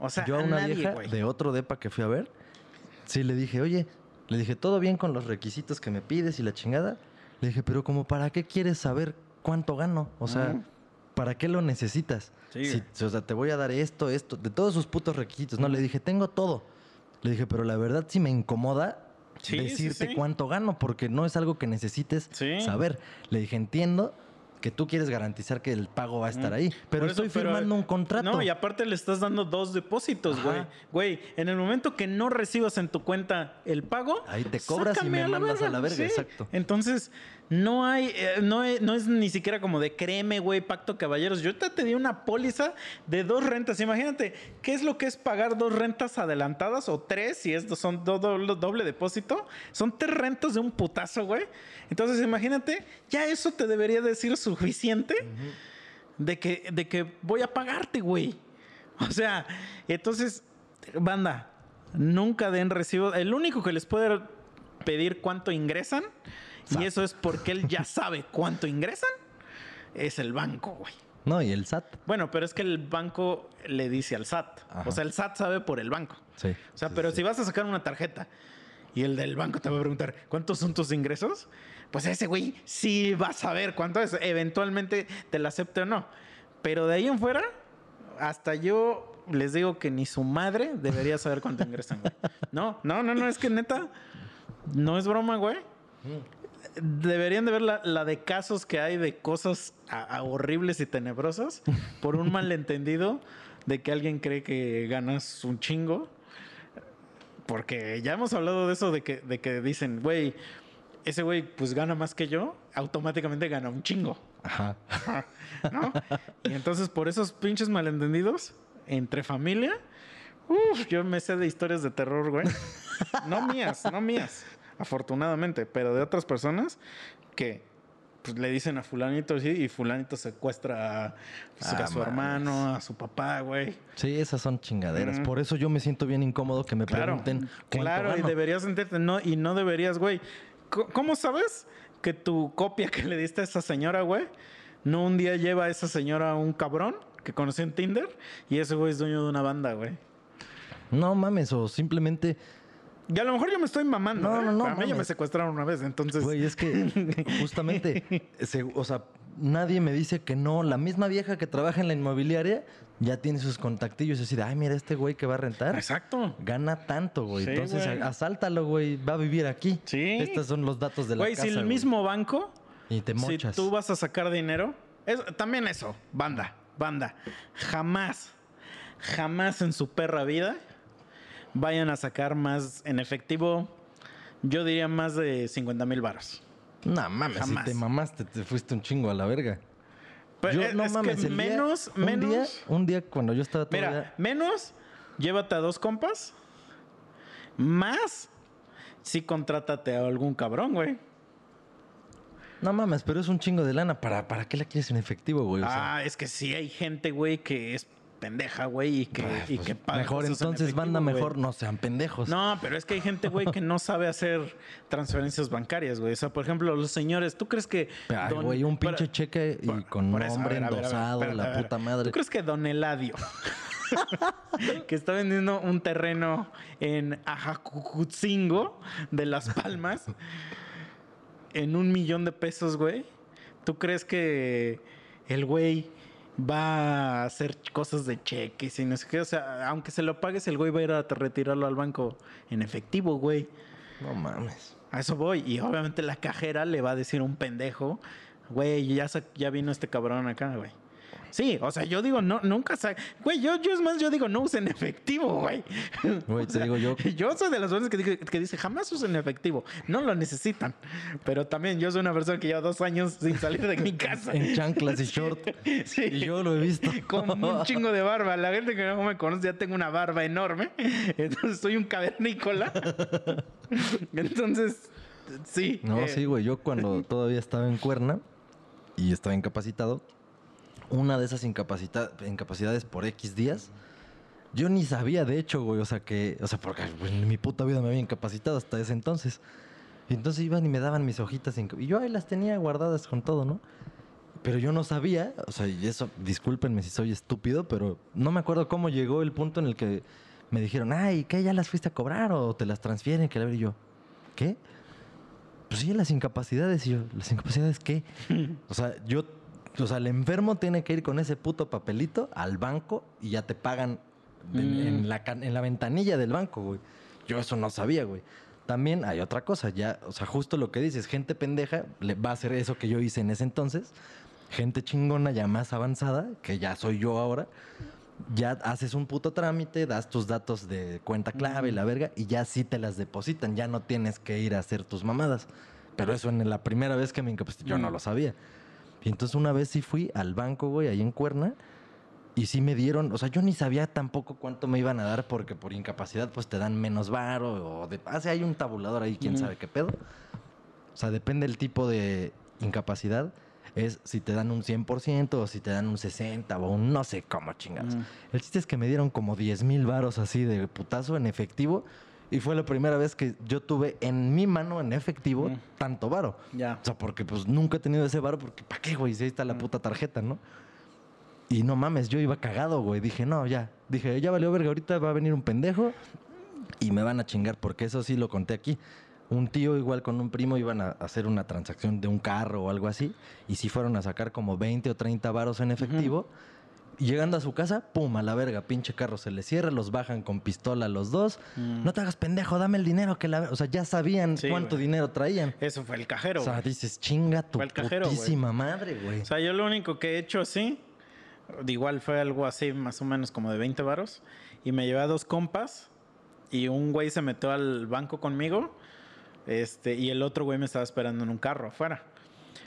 O sea, Yo a a una nadie, vieja güey. de otro depa que fui a ver, sí le dije, oye, le dije, todo bien con los requisitos que me pides y la chingada. Le dije, pero como para qué quieres saber cuánto gano? O sea. ¿para qué lo necesitas? Sí, Si- o sea, te voy a dar esto, esto, de todos sus putos requisitos. No, le dije, tengo todo. Le dije, pero la verdad sí me incomoda Sí, decirte sí. cuánto gano, porque no es algo que necesites saber. Le dije, entiendo que tú quieres garantizar que el pago va a estar ahí, pero eso, estoy pero- firmando un contrato. No, y aparte le estás dando dos depósitos, güey. Güey, en el momento que no recibas en tu cuenta el pago, Ahí te cobras y me mandas a la verga, exacto. Entonces, no hay, eh, no, es, no es ni siquiera como de créeme, güey, pacto caballeros. Yo te, te di una póliza de dos rentas. Imagínate, ¿qué es lo que es pagar dos rentas adelantadas o tres si es, son do- doble, doble depósito? Son tres rentas de un putazo, güey. Entonces, imagínate, ya eso te debería decir suficiente de que, de que voy a pagarte, güey. O sea, entonces, banda, nunca den recibo. El único que les puede pedir cuánto ingresan, y eso es porque él ya sabe cuánto ingresan, es el banco, güey. No, y el SAT. Bueno, pero es que el banco le dice al SAT. Ajá. O sea, el SAT sabe por el banco. Sí. O sea, sí, pero sí. si vas a sacar una tarjeta y el del banco te va a preguntar, ¿cuántos son tus ingresos? Pues ese güey sí va a saber cuánto es. Eventualmente te la acepte o no. Pero de ahí en fuera, hasta yo les digo que ni su madre debería saber cuánto ingresan, güey. <laughs> No, no, no, no, es que neta, no es broma, güey. Deberían de ver la, la de casos que hay de cosas a- a horribles y tenebrosas por un <laughs> malentendido de que alguien cree que ganas un chingo. Porque ya hemos hablado de eso, de que, de que dicen, güey, ese güey pues gana más que yo, automáticamente gana un chingo. Ajá. <laughs> ¿no? Y entonces por esos pinches malentendidos entre familia, uf, yo me sé de historias de terror, güey. No mías, no mías, afortunadamente, pero de otras personas que pues, le dicen a fulanito sí y fulanito secuestra a, pues, a Ah, su mames. hermano, a su papá, güey. Sí, esas son chingaderas. Por eso yo me siento bien incómodo que me Claro, pregunten claro, y deberías sentirte, no, y no deberías, güey. ¿Cómo sabes que tu copia que le diste a esa señora, güey, no un día lleva a esa señora a un cabrón que conocí en Tinder y ese güey es dueño de una banda, güey? No mames, o simplemente, Y a lo mejor yo me estoy mamando. No, ¿eh? no, no, A mí ya me secuestraron una vez, entonces. güey, es que <laughs> justamente, se- o sea, nadie me dice que no. La misma vieja que trabaja en la inmobiliaria ya tiene sus contactillos así de, ay, mira, este güey que va a rentar. Exacto. Gana tanto, güey. Sí, Entonces, güey. asáltalo, güey. Va a vivir aquí. Sí. Estos son los datos de la Güey, casa, si el güey. mismo banco, Y te si tú vas a sacar dinero, es, también eso, banda, banda. Jamás, jamás en su perra vida vayan a sacar más en efectivo. Yo diría más de 50 mil baros. No mames, Jamás. si te mamaste, te fuiste un chingo a la verga. Pero Yo, es, no es mames, que día- menos, un menos. Día, un día cuando yo estaba todavía... Mira, menos, llévate a dos compas. Más, sí, contrátate a algún cabrón, güey. No mames, pero es un chingo de lana. ¿Para, para qué la quieres en efectivo, güey? O sea, ah, es que sí hay gente, güey, que es pendeja, güey, y que, pues, y que paga mejor en entonces, efectivo, banda, güey. mejor no sean pendejos. No, pero es que hay gente, güey, que no sabe hacer transferencias bancarias, güey. O sea, por ejemplo, los señores, ¿tú crees que... Ay, don- güey, un pinche Para- cheque y por- con por eso, nombre ver, ver, endosado, espérate, la puta madre. ¿Tú crees que Don Eladio, <laughs> que está vendiendo un terreno en Ajacucutzingo de Las Palmas, en un millón de pesos, güey? ¿Tú crees que el güey va a hacer cosas de cheques y no sé qué? O sea, aunque se lo pagues, el güey va a ir a retirarlo al banco en efectivo, güey. No mames. A eso voy. Y obviamente la cajera le va a decir a un pendejo, güey, ya, ya vino este cabrón acá, güey. Sí, o sea, yo digo, no, nunca sa- Güey, yo, yo es más, yo digo, no usen efectivo, güey. <laughs> Güey, O te digo yo- Yo soy de las personas que, que dice, jamás usen efectivo. No lo necesitan. Pero también yo soy una persona que lleva dos años sin salir de mi <laughs> casa. En chanclas y short. <laughs> Sí. Y yo lo he visto. Con un chingo de barba. La gente que no me conoce ya tengo una barba enorme. Entonces soy un cavernícola. Entonces, sí. No, eh, sí, güey. Yo cuando todavía estaba en Cuerna y estaba incapacitado, una de esas incapacita- incapacidades por X días, yo ni sabía, de hecho, güey. O sea, que, o sea, porque en mi puta vida me había incapacitado hasta ese entonces. Y entonces iban y me daban mis hojitas. Y yo ahí las tenía guardadas con todo, ¿no? Pero yo no sabía, o sea, y eso, discúlpenme si soy estúpido, pero no me acuerdo cómo llegó el punto en el que me dijeron, ay, ¿qué? ¿Ya las fuiste a cobrar o te las transfieren? Que la y yo, ¿qué? Pues sí, las incapacidades. Y yo, ¿las incapacidades qué? <laughs> o sea, yo, o sea, el enfermo tiene que ir con ese puto papelito al banco y ya te pagan en, Mm. en la, en la ventanilla del banco, güey. Yo eso no sabía, güey. También hay otra cosa, ya, o sea, justo lo que dices, gente pendeja le va a hacer eso que yo hice en ese entonces. Gente chingona ya más avanzada, que ya soy yo ahora, ya haces un puto trámite, das tus datos de cuenta clave y la verga, y ya sí te las depositan, ya no tienes que ir a hacer tus mamadas. Pero eso en la primera vez que me incapacité, yo no lo sabía. Y entonces una vez sí fui al banco, güey, ahí en Cuerna, y sí me dieron, o sea, yo ni sabía tampoco cuánto me iban a dar porque por incapacidad pues te dan menos varo o de, ah, sí, hay un tabulador ahí, quién Ujú. sabe qué pedo. O sea, depende del tipo de incapacidad, es si te dan un 100% o si te dan un 60 o un no sé cómo chingados. Ujú. El chiste es que me dieron como 10 mil varos así de putazo en efectivo y fue la primera vez que yo tuve en mi mano en efectivo tanto varo. Ya. O sea, porque pues nunca he tenido ese varo porque ¿para qué, güey? Si ahí está la puta tarjeta, ¿no? Y no mames, yo iba cagado, güey. Dije, no, ya. Dije, ya valió verga, ahorita va a venir un pendejo y me van a chingar, porque eso sí lo conté aquí. Un tío igual con un primo iban a hacer una transacción de un carro o algo así y sí fueron a sacar como 20 o 30 varos en efectivo. Llegando a su casa, pum, a la verga, pinche carro se le cierra, los bajan con pistola los dos. Mm. No te hagas pendejo, dame el dinero que la... O sea, ya sabían Sí, cuánto güey. dinero traían. Eso fue el cajero. O sea, güey. dices, chinga tu Fue el cajero, güey. putísima madre, güey. O sea, yo lo único que he hecho así, igual fue algo así, más o menos como de 20 varos. Y me llevé a dos compas. Y un güey se metió al banco conmigo. Este, y el otro güey me estaba esperando en un carro afuera.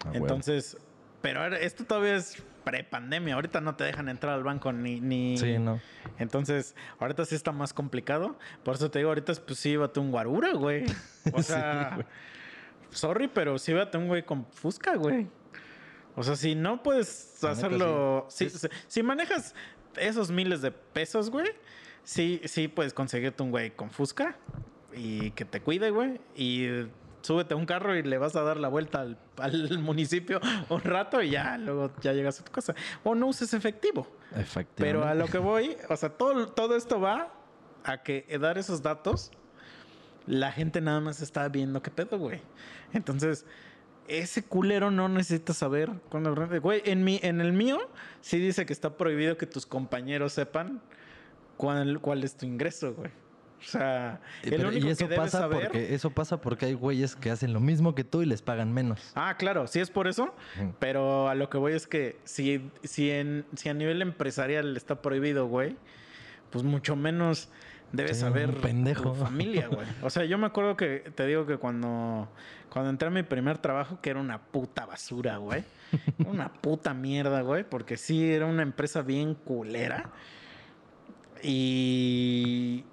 Ah. Entonces, pero esto todavía es pre-pandemia. Ahorita no te dejan entrar al banco ni. ni... Sí, no. Entonces, ahorita sí está más complicado. Por eso te digo, ahorita pues sí, llévate un guarura, güey. O <laughs> Sí, sea, güey. sorry, pero sí llévate un güey con fusca, güey. O sea, si no puedes La neta, hacerlo. sí. Si, si- si manejas esos miles de pesos, güey, sí, sí puedes conseguirte un güey con fusca y que te cuide, güey. Y súbete a un carro y le vas a dar la vuelta al, al <laughs> municipio un rato y ya, luego ya llegas a tu casa. O no uses efectivo. Efectivamente. Pero a lo que voy, o sea, todo, todo esto va a que dar esos datos, la gente nada más está viendo qué pedo, güey. Entonces, ese culero no necesita saber cuándo. Güey, en, mi, en el mío sí dice que está prohibido que tus compañeros sepan cuál, cuál es tu ingreso, güey. O sea, Eh, el pero- único y eso que pasa saber... porque eso pasa porque hay güeyes que hacen lo mismo que tú y les pagan menos. Ah, claro, sí es por eso, pero a lo que voy es que si, si, en, si a nivel empresarial está prohibido, güey, pues mucho menos debes Sí, saber pendejo. tu familia, güey. <laughs> O sea, yo me acuerdo que te digo que cuando, cuando entré a mi primer trabajo, que era una puta basura, güey. <laughs> Una puta mierda, güey, porque sí era una empresa bien culera. Y,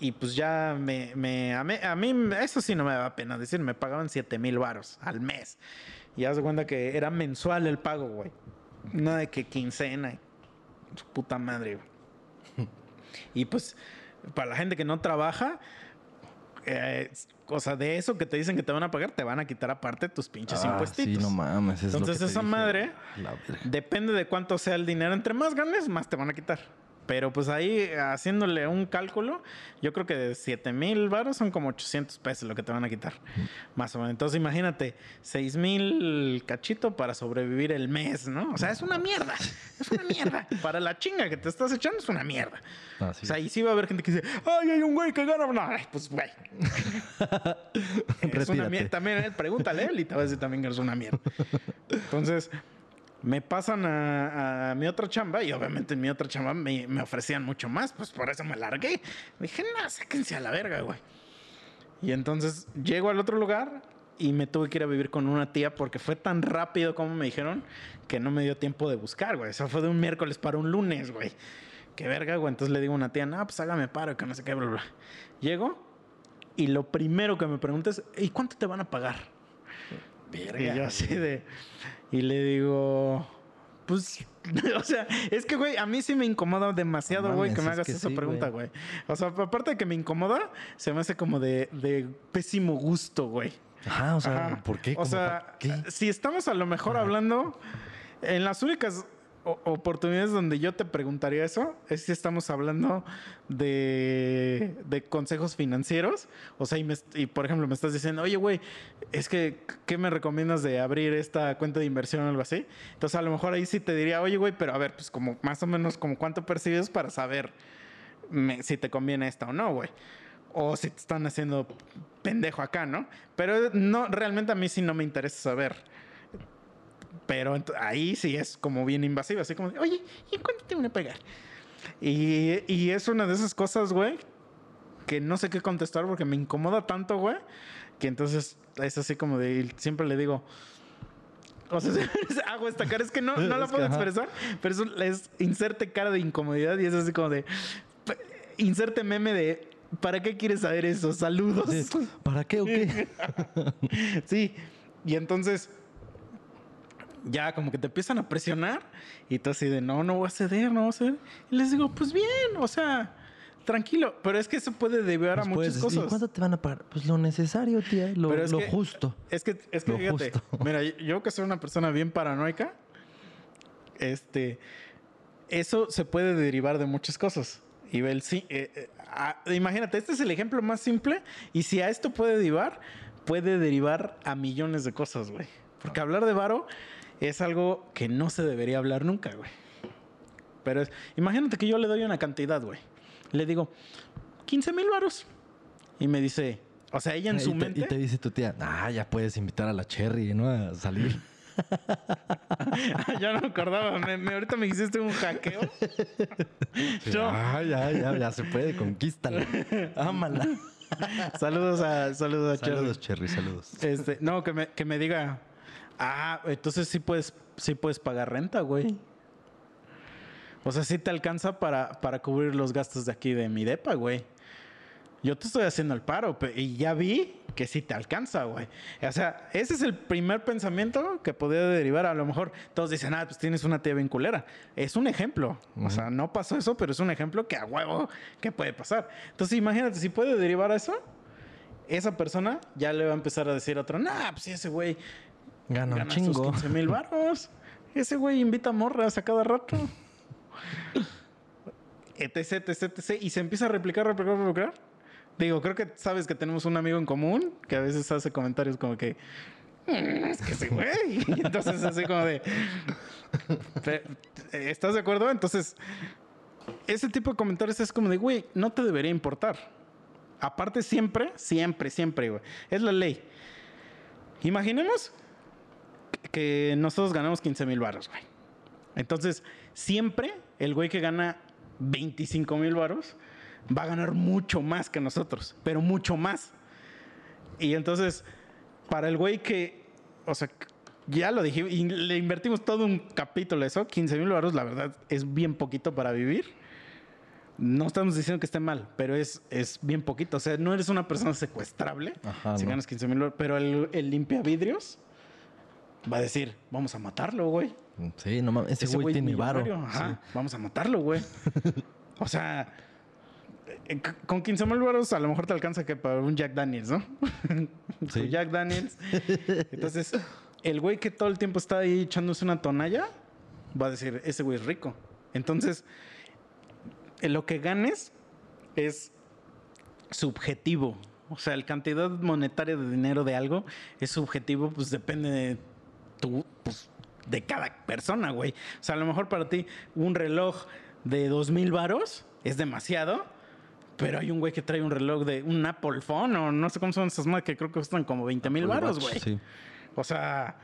y pues ya me, me- a, mí, a mí eso sí no me da pena decir, me pagaban 7 mil varos al mes. Y haz de cuenta que era mensual el pago, güey. No de que quincena. Su puta madre, güey. <laughs> Y pues, para la gente que no trabaja, eh, o sea, de eso que te dicen que te van a pagar, te van a quitar aparte tus pinches Ah, impuestitos. Sí, no mames. es lo Entonces que esa dije. madre. Depende de cuánto sea el dinero. Entre más ganes, más te van a quitar. Pero pues ahí haciéndole un cálculo, yo creo que de 7 mil baros son como 800 pesos lo que te van a quitar. Más o menos. Entonces imagínate, 6 mil cachito para sobrevivir el mes, ¿no? O sea, es una mierda. Es una mierda. <laughs> para la chinga que te estás echando es una mierda. Ah, sí. O sea, y sí va a haber gente que dice, ay, hay un güey que gana. No, ay, pues güey. <laughs> es una mierda. También él, pregúntale él y te va a decir también que es una mierda. <laughs> Entonces, me pasan a, a mi otra chamba y obviamente en mi otra chamba me, me ofrecían mucho más, pues por eso me largué. Dije, no, sáquense a la verga, güey. Y entonces llego al otro lugar y me tuve que ir a vivir con una tía porque fue tan rápido como me dijeron que no me dio tiempo de buscar, güey. Eso fue de un miércoles para un lunes, güey. Qué verga, güey. Entonces le digo a una tía, no, pues hágame paro, que no sé qué, bla, bla. Llego y lo primero que me pregunta es, ¿y cuánto te van a pagar? Y yo así de... Y le digo... Pues, <laughs> o sea, es que, güey, a mí sí me incomoda demasiado, No güey, que me es hagas que esa sí, pregunta, güey. güey. O sea, aparte de que me incomoda, se me hace como de, de pésimo gusto, güey. Ajá, o sea, Ajá. ¿por qué? O ¿Cómo sea, qué? si estamos a lo mejor hablando en las únicas oportunidades donde yo te preguntaría eso es si estamos hablando de, de consejos financieros. O sea, y, por ejemplo me estás diciendo, oye, güey, es que, ¿qué me recomiendas de abrir esta cuenta de inversión o algo así? Entonces, a lo mejor ahí sí te diría, oye, güey, pero a ver, pues como más o menos como cuánto percibes para saber si te conviene esta o no, güey. O si te están haciendo pendejo acá, ¿no? Pero no, realmente a mí sí no me interesa saber. Pero ahí sí es como bien invasivo, así como, de, oye, ¿y cuánto te van a pagar? Y, y es una de esas cosas, güey, que no sé qué contestar porque me incomoda tanto, güey, que entonces es así como de, siempre le digo, o sea, <laughs> hago esta cara, es que no, no la puedo expresar, pero es, un- es inserte cara de incomodidad y es así como de, inserte meme de, ¿para qué quieres saber eso? Saludos. ¿Para qué o qué? <laughs> Sí, y entonces ya como que te empiezan a presionar y tú así de no, no voy a ceder, no voy a ceder. Y les digo, pues bien, o sea, tranquilo, pero es que eso puede a Pues muchas puedes cosas. ¿Cuánto te van a pagar? Pues lo necesario, tía, lo, Pero es lo que- justo. Es que, es que Lo fíjate, justo. <laughs> mira, yo que soy una persona bien paranoica, este, eso se puede derivar de muchas cosas. Y el, sí, eh, eh, ah, imagínate, este es el ejemplo más simple. Y si a esto puede derivar, puede derivar a millones de cosas, güey. Porque hablar de varo es algo que no se debería hablar nunca, güey. Pero es, imagínate que yo le doy una cantidad, güey. Le digo, 15 mil varos. Y me dice, o sea, ella en y, su te, mente. y te dice tu tía, ah, ya puedes invitar a la Cherry, ¿no? A salir. <laughs> ya no me acordaba. Me, me- ahorita me hiciste un hackeo. <laughs> Yo- Ah, ya, ya, ya se puede, conquístala. Ámala. <laughs> saludos a saludos a Cherry. Saludos, Cherry, saludos. Este, no, que me, que me diga. Ah, entonces sí puedes, sí puedes pagar renta, güey. O sea, sí te alcanza para, para cubrir los gastos de aquí de mi depa, güey. Yo te estoy haciendo el paro y ya vi que sí te alcanza, güey. O sea, ese es el primer pensamiento que podría derivar. A lo mejor todos dicen, ah, pues tienes una tía bien culera. Es un ejemplo. O sea, no pasó eso, pero es un ejemplo que a huevo que puede pasar. Entonces, imagínate, si puede derivar a eso, esa persona ya le va a empezar a decir a otro, nah, pues ese güey Gana un chingo. 15 mil baros. Ese güey invita morras a cada rato. <laughs> etc, etc, etc. Y se empieza a replicar, replicar, replicar. Digo, creo que sabes que tenemos un amigo en común que a veces hace comentarios como que... "Mm, es que ese güey. <laughs> Y entonces así como de... "Pe- ¿Estás de acuerdo? Entonces, ese tipo de comentarios es como de, güey, no te debería importar. Aparte siempre, siempre, siempre, güey. Es la ley. Imaginemos que nosotros ganamos 15 mil baros, güey. Entonces, siempre el güey que gana 25 mil baros va a ganar mucho más que nosotros, pero mucho más. Y entonces, para el güey que, o sea, ya lo dije, y le invertimos todo un capítulo eso, 15 mil baros, la verdad, es bien poquito para vivir. No estamos diciendo que esté mal, pero es, es bien poquito. O sea, no eres una persona secuestrable Ajá, si no. ganas 15 mil pero el, el limpiavidrios va a decir, vamos a matarlo, güey. Sí, no mames. Ese, Ese güey tiene varo. Ajá, vamos a matarlo, güey. <laughs> o sea, eh, con 15 mil baros a lo mejor te alcanza que para un Jack Daniels, ¿no? <laughs> Sí. Jack Daniels. Entonces, el güey que todo el tiempo está ahí echándose una tonalla, va a decir, ese güey es rico. Entonces, lo que ganes es subjetivo. O sea, la cantidad monetaria de dinero de algo es subjetivo, pues depende de tu, pues, de cada persona, güey. O sea, a lo mejor para ti un reloj de dos mil varos es demasiado, pero hay un güey que trae un reloj de un Apple Phone o no sé cómo son esas marcas que creo que cuestan como 20 mil varos, güey. Sí. O sea,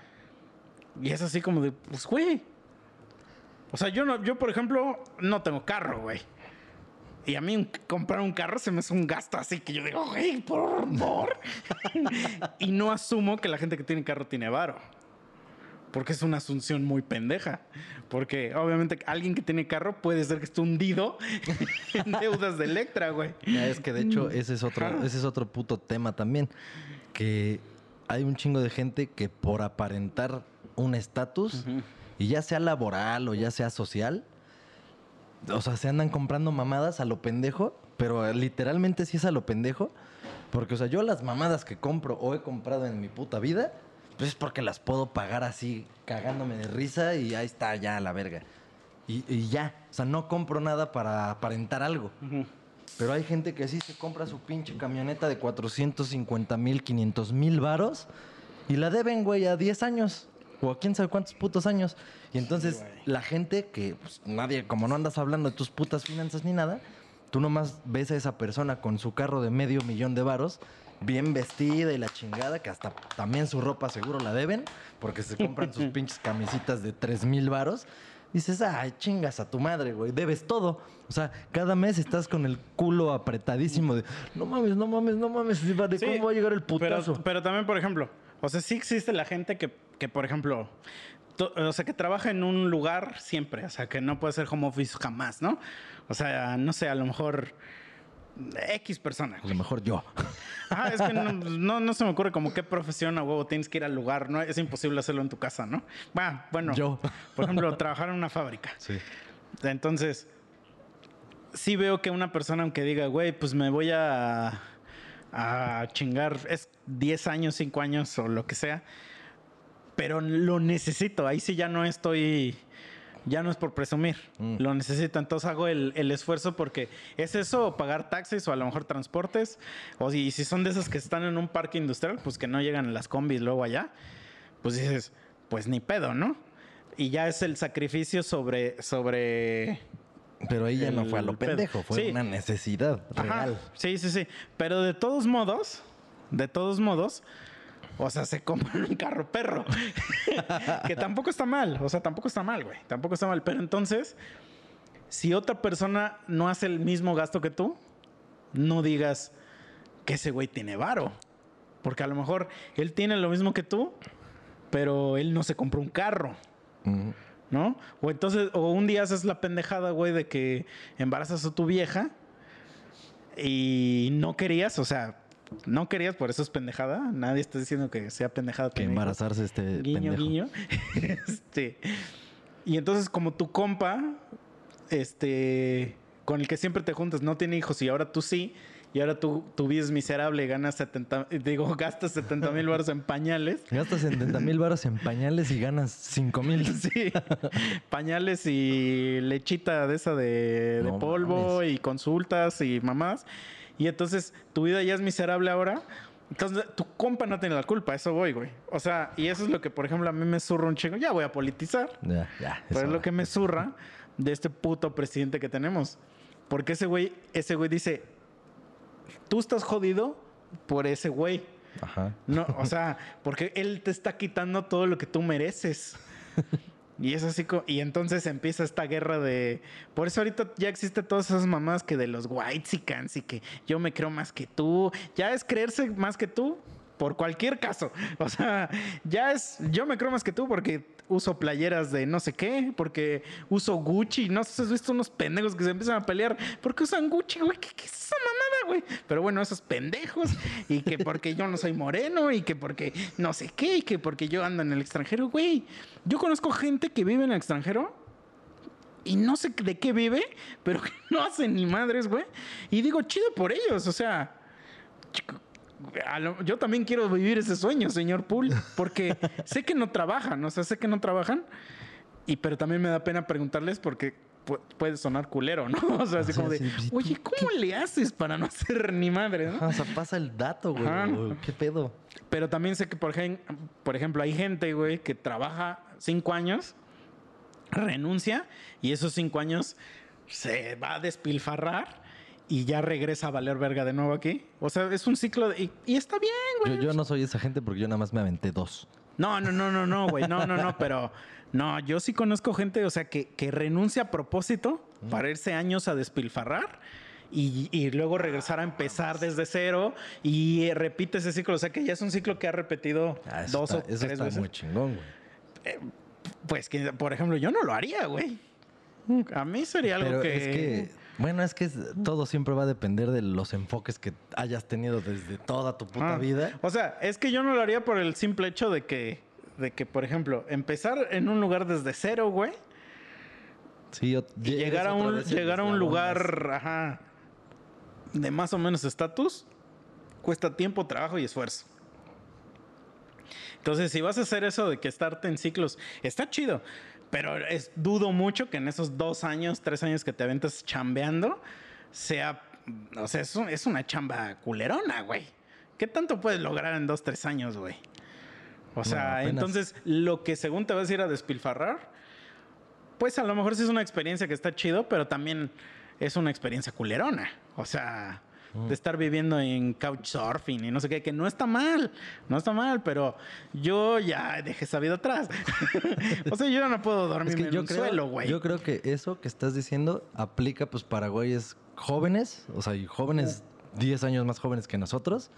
y es así como de, pues, güey. O sea, yo, no, yo, por ejemplo, no tengo carro, güey. Y a mí un- comprar un carro se me hace un gasto así que yo digo, güey, por favor. <laughs> y no asumo que la gente que tiene carro tiene varo. Porque es una asunción muy pendeja. Porque obviamente alguien que tiene carro puede ser que esté hundido <laughs> en deudas de Electra, güey. Ya, es que de hecho ese es otro, ese es otro puto tema también. Que hay un chingo de gente que por aparentar un estatus, y ya sea laboral o ya sea social, o sea, se andan comprando mamadas a lo pendejo, pero literalmente sí es a lo pendejo. Porque, o sea, yo las mamadas que compro o he comprado en mi puta vida, pues es porque las puedo pagar así, cagándome de risa y ahí está, ya la verga. Y, y ya, o sea, no compro nada para aparentar algo. Ujú. Pero hay gente que sí se compra su pinche camioneta de 450 mil, 500 mil varos y la deben, güey, a 10 años. O a quién sabe cuántos putos años. Y entonces güey. la gente que, pues, nadie, como no andas hablando de tus putas finanzas ni nada, tú nomás ves a esa persona con su carro de medio millón de varos, bien vestida y la chingada, que hasta también su ropa seguro la deben, porque se compran sus <laughs> pinches camisitas de 3 mil varos. Dices, ay, chingas a tu madre, güey, debes todo. O sea, cada mes estás con el culo apretadísimo de, no mames, no mames, no mames, ¿de Sí, cómo va a llegar el Pero, putazo? pero también, por ejemplo, o sea, sí existe la gente que, que, por ejemplo, o sea, que trabaja en un lugar siempre, o sea, que no puede ser home office jamás, ¿no? O sea, no sé, a lo mejor X persona. a lo mejor yo. Ajá, es que no, no, no se me ocurre como qué profesión a huevo tienes que ir al lugar, ¿no? Es imposible hacerlo en tu casa, ¿no? Bueno, Yo. por ejemplo, trabajar en una fábrica. Sí. Entonces, sí veo que una persona, aunque diga, güey, pues me voy a, a chingar, es 10 años, 5 años o lo que sea, pero lo necesito. Ahí sí ya no estoy, ya no es por presumir, Mm. lo necesito. Entonces hago el, el esfuerzo porque es eso, o pagar taxis o a lo mejor transportes, o si, si son de esas que están en un parque industrial, pues que no llegan las combis luego allá, pues dices, pues ni pedo, ¿no? Y ya es el sacrificio sobre, sobre Pero ella no El fue a lo pendejo, fue Sí. una necesidad Ajá. real. Sí, sí, sí. Pero de todos modos, de todos modos, o sea, se compra <laughs> un carro perro. <laughs> que tampoco está mal. O sea, tampoco está mal, güey. Tampoco está mal. Pero entonces, si otra persona no hace el mismo gasto que tú, no digas que ese güey tiene varo. Porque a lo mejor él tiene lo mismo que tú, pero él no se compró un carro. ¿no? O entonces, o un día haces la pendejada, güey, de que embarazas a tu vieja y no querías, o sea, no querías, por eso es pendejada. Nadie está diciendo que sea pendejada. Que embarazarse este Guiño, pendejo. guiño. <laughs> este. Y entonces, como tu compa, este, con el que siempre te juntas, no tiene hijos y ahora tú sí, y ahora tú, tu vida es miserable y ganas 70, digo, <laughs> gastas 70 mil baros en pañales. Gastas 70 mil baros en pañales y ganas 5 mil. <laughs> Sí, pañales y lechita de esa de, de No polvo mames. y consultas y mamás. Y entonces tu vida ya es miserable ahora. Entonces, tu compa no tiene la culpa, eso voy, güey. O sea, y eso es lo que, por ejemplo, a mí me zurra un chingo. Ya voy a politizar. Ya, ya. Pero es lo que me zurra de este puto presidente que tenemos. Porque ese güey, ese güey dice, tú estás jodido por ese güey. Ajá. No, o sea, porque él te está quitando todo lo que tú mereces. <laughs> Y es así, y entonces empieza esta guerra de... Por eso ahorita ya existe todas esas mamás que de los white y que yo me creo más que tú. Ya es creerse más que tú por cualquier caso. <laughs> O sea, ya es... Yo me creo más que tú porque uso playeras de no sé qué, porque uso Gucci. No sé si has visto unos pendejos que se empiezan a pelear. porque usan Gucci, güey? ¿Qué, qué es esa mamada, Pero bueno, esos pendejos. Y que porque yo no soy moreno y que porque no sé qué y que porque yo ando en el extranjero, güey. Yo conozco gente que vive en el extranjero y no sé de qué vive, pero que no hacen ni madres, güey. Y digo, chido por ellos, o sea. lo- yo también quiero vivir ese sueño, señor Pool, porque sé que no trabajan, o sea, sé que no trabajan, y pero también me da pena preguntarles porque puede sonar culero, ¿no? <laughs> O sea, así como de, sí, sí, ¿tú oye, ¿cómo le haces para no hacer ni madre, no? Ajá, o sea, pasa el dato, güey. Ajá. ¿Qué pedo? Pero también sé que, por, ejem- por ejemplo, hay gente, güey, que trabaja cinco años, renuncia y esos cinco años se va a despilfarrar y ya regresa a valer verga de nuevo aquí. O sea, es un ciclo de- y, y está bien, Yo, güey. yo no soy esa gente porque yo nada más me aventé dos. No, no, no, no, no, güey. No, no, no, pero no, yo sí conozco gente, o sea, que, que renuncia a propósito para irse años a despilfarrar. Y, y luego regresar a empezar desde cero y eh, repite ese ciclo. O sea que ya es un ciclo que ha repetido Ah, dos está, o tres está veces. muy chingón, güey. Pues que, por ejemplo, yo no lo haría, güey. A mí sería algo que... es que, bueno, es que todo siempre va a depender de los enfoques que hayas tenido desde toda tu puta Ah. vida. O sea, es que yo no lo haría por el simple hecho de que, de que, por ejemplo, empezar en un lugar desde cero, güey, Sí, yo- y eres llegar a un, vez el llegar a un eslabón lugar, ajá, de más o menos estatus, cuesta tiempo, trabajo y esfuerzo. Entonces, si vas a hacer eso de que estarte en ciclos, está chido. Pero es, dudo mucho que en esos dos años, tres años que te aventas chambeando, sea. O sea, es, un- es una chamba culerona, güey. ¿Qué tanto puedes lograr en dos, tres años, güey? O sea, entonces, lo que según te vas a ir a despilfarrar, pues a lo mejor sí es una experiencia que está chido, pero también es una experiencia culerona. O sea, de estar viviendo en couchsurfing y no sé qué, que no está mal, no está mal, pero yo ya dejé esa vida atrás. <laughs> o sea, yo ya no puedo dormir Es que en yo un creo, suelo, güey. yo creo que eso que estás diciendo aplica pues para güeyes jóvenes, o sea, y jóvenes 10 años más jóvenes que nosotros,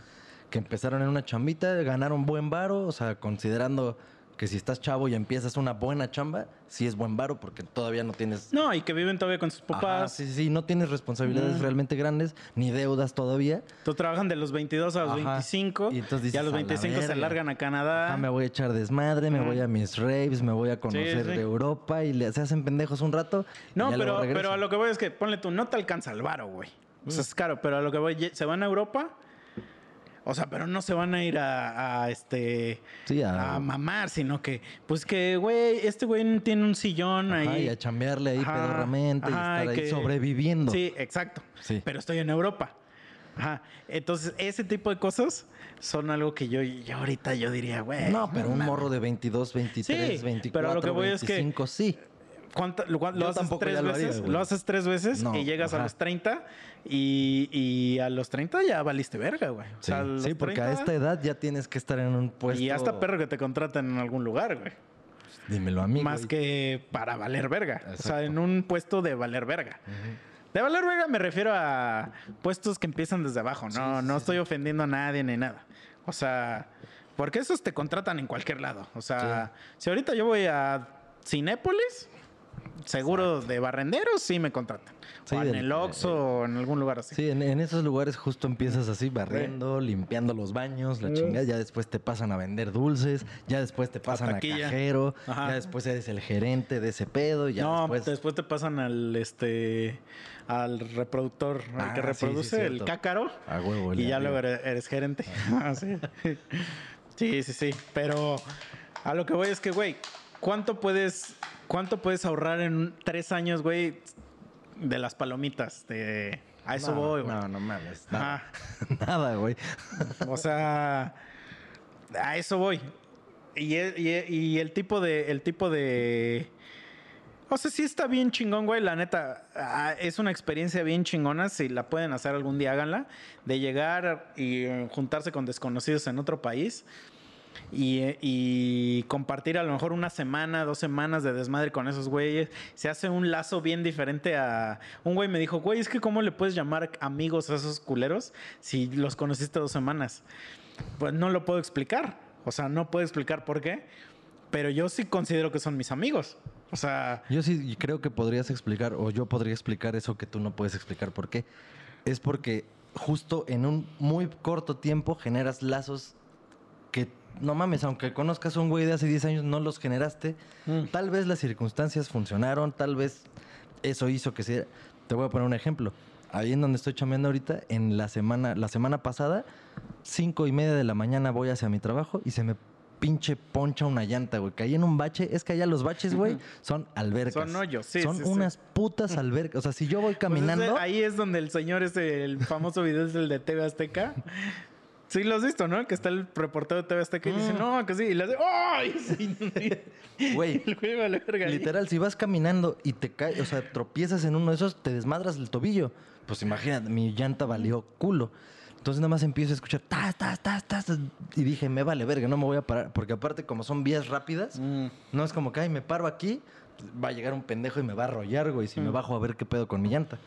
que empezaron en una chambita, ganaron buen varo, o sea, considerando que si estás chavo y empiezas una buena chamba, sí es buen varo porque todavía no tienes... No, y que viven todavía con sus Ajá, papás. sí, sí, sí, no tienes responsabilidades realmente grandes, ni deudas todavía. Tú trabajan de los 22 a los Ajá. 25 Y entonces dices, a los "A la 25 se verga". largan a Canadá. Ah, me voy a echar desmadre, me voy a mis raves, me voy a conocer sí. Europa y le, se hacen pendejos un rato. No, pero, pero a lo que voy es que, ponle tú, no te alcanza el varo, güey. O sea, es caro, pero a lo que voy, se van a Europa. O sea, pero no se van a ir a, a, este Sí, a- a mamar, sino que, pues que, güey, este güey tiene un sillón Ajá, ahí. y a chambearle ahí Ajá, pedorramente y estar ahí sobreviviendo. Sí, exacto. Sí. Pero estoy en Europa. Ajá. Entonces, ese tipo de cosas son algo que yo, yo ahorita yo diría, güey. No, pero un morro de 22, 23, Sí, 24, pero a lo que voy es que- 25, sí. ¿Cuánta- lo, haces tampoco tres lo veces? lo haces tres veces No, y llegas a los 30 y, y a los 30 ya valiste verga, güey. O Sí, sea, sí, porque a 30 esta edad ya tienes que estar en un puesto... Y hasta perro que te contratan en algún lugar, güey. Dímelo a mí, Más güey. que para valer verga. O sea, en un puesto de valer verga. De valer verga me refiero a puestos que empiezan desde abajo. No, no estoy ofendiendo a nadie ni nada. O sea, porque esos te contratan en cualquier lado. O sea, si ahorita yo voy a Cinépolis, seguro de barrenderos, sí me contratan. Sí, o en el Oxxo o en algún lugar así. Sí, en, en esos lugares justo empiezas así barriendo, limpiando los baños, la chingada. Ya después te pasan a vender dulces, ya después te pasan a cajero, Ajá. ya después eres el gerente de ese pedo, ya no, después... después... te pasan al este al reproductor, al Ah, que sí, reproduce el cácaro. A huevo, y ya luego eres, eres gerente. Ah, <laughs> sí. sí, sí, sí. Pero a lo que voy es que, güey, ¿cuánto puedes, cuánto puedes ahorrar en tres años, güey? de las palomitas. De, a eso No, voy, güey. No, no mames. Nada, <laughs> nada güey. O sea, a eso voy. Y el, y- y el tipo de. El tipo de. O sea, sí está bien chingón, güey. La neta, es una experiencia bien chingona. Si la pueden hacer algún día, háganla. De llegar y juntarse con desconocidos en otro país. Y, compartir a lo mejor una semana, dos semanas de desmadre con esos güeyes. Se hace un lazo bien diferente a... Un güey me dijo, güey, es que ¿cómo le puedes llamar amigos a esos culeros si los conociste dos semanas? Pues no lo puedo explicar. O sea, no puedo explicar por qué. Pero yo sí considero que son mis amigos. O sea, Yo sí creo que podrías explicar, o yo podría explicar eso que tú no puedes explicar. ¿Por qué? Es porque justo en un muy corto tiempo generas lazos no mames, aunque conozcas a un güey de hace 10 años, no los generaste. Mm. Tal vez las circunstancias funcionaron, tal vez eso hizo que se... Te voy a poner un ejemplo. Ahí en donde estoy chambeando ahorita, en la semana, la semana pasada, cinco y media de la mañana voy hacia mi trabajo y se me pinche poncha una llanta, güey. Caí en un bache. Es que allá los baches, güey, son albercas. Son hoyos, sí, Son sí, sí. unas putas albercas. O sea, si yo voy Pues caminando... ese- ahí es donde el señor ese, el famoso video es el de TV Azteca. Sí, lo has visto, ¿no? Que está el reportero de TV Azteca y dice, Mm. no, que sí. Y le hace, ¡ay! <laughs> Sí. Güey, <laughs> El güey vale verga. Literal, si vas caminando y te caes, o sea, tropiezas en uno de esos, te desmadras el tobillo. Pues imagínate, mi llanta valió culo. Entonces nada más empiezo a escuchar tas, tas, tas, tas. Y dije, me vale verga, no me voy a parar. Porque aparte, como son vías rápidas, Mm. no es como que, ay, me paro aquí, pues, va a llegar un pendejo y me va a arrollar, güey, si me bajo a ver qué pedo con mi llanta.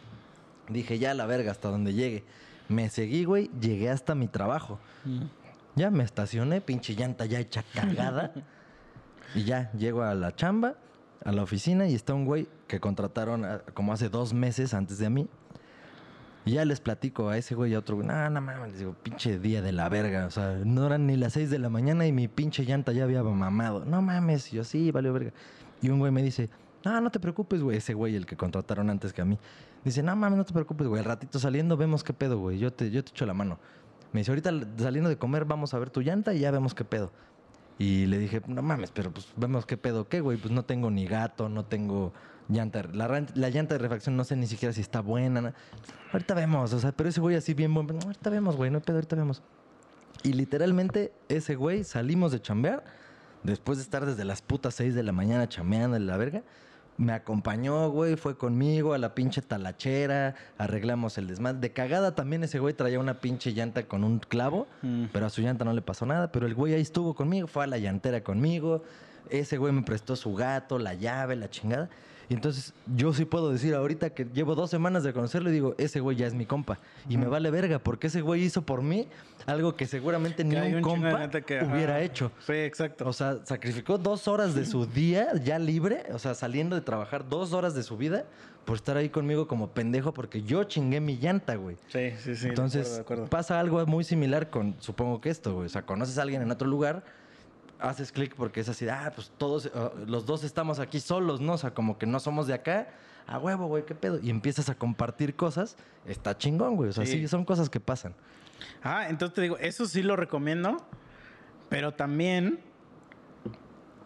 Dije, ya la verga, hasta donde llegue. Me seguí, güey, llegué hasta mi trabajo. Mm. Ya me estacioné, pinche llanta ya hecha cagada. <laughs> y ya, llego a la chamba, a la oficina, y está un güey que contrataron a- como hace dos meses antes de mí. Y ya les platico a ese güey y a otro güey. No, no mames, les digo, pinche día de la verga. O sea, no eran ni las seis de la mañana y mi pinche llanta ya había mamado. No mames, y yo sí, valió verga. Y un güey me dice, no, no te preocupes, güey. Ese güey, el que contrataron antes que a mí. Dice, no mames, no te preocupes, güey. Al ratito saliendo vemos qué pedo, güey. Yo te, yo te echo la mano. Me dice, ahorita saliendo de comer vamos a ver tu llanta y ya vemos qué pedo. Y le dije, no mames, pero pues vemos qué pedo, qué, güey. Pues no tengo ni gato, no tengo llanta. La, la llanta de refacción no sé ni siquiera si está buena. na- Ahorita vemos, o sea, pero ese güey así bien buen. "No, Ahorita vemos, güey, no hay pedo, ahorita vemos. Y literalmente ese güey salimos de chambear, después de estar desde las putas 6 de la mañana chambeando en la verga. Me acompañó, güey, fue conmigo a la pinche talachera, arreglamos el desmadre. De cagada también ese güey traía una pinche llanta con un clavo, Mm. pero a su llanta no le pasó nada. Pero el güey ahí estuvo conmigo, fue a la llantera conmigo. Ese güey me prestó su gato, la llave, la chingada. Y entonces yo sí puedo decir ahorita que llevo dos semanas de conocerlo y digo, ese güey ya es mi compa. Y me vale verga, porque ese güey hizo por mí algo que seguramente ni Que un, un de compa que, hubiera hecho. Sí, exacto. O sea, sacrificó dos horas de su <laughs> día ya libre, o sea, saliendo de trabajar dos horas de su vida por estar ahí conmigo como pendejo porque yo chingué mi llanta, güey. sí, sí, sí. de Entonces acuerdo, de acuerdo. pasa algo muy similar con, supongo que esto, güey. O sea, conoces a alguien en otro lugar, haces clic porque es así, ah, pues todos, ah, los dos estamos aquí solos, ¿no? O sea, como que no somos de acá. A huevo, güey, qué pedo. Y empiezas a compartir cosas, está chingón, güey. O sea, Sí. sí, son cosas que pasan. Ah, entonces te digo, eso sí lo recomiendo, pero también,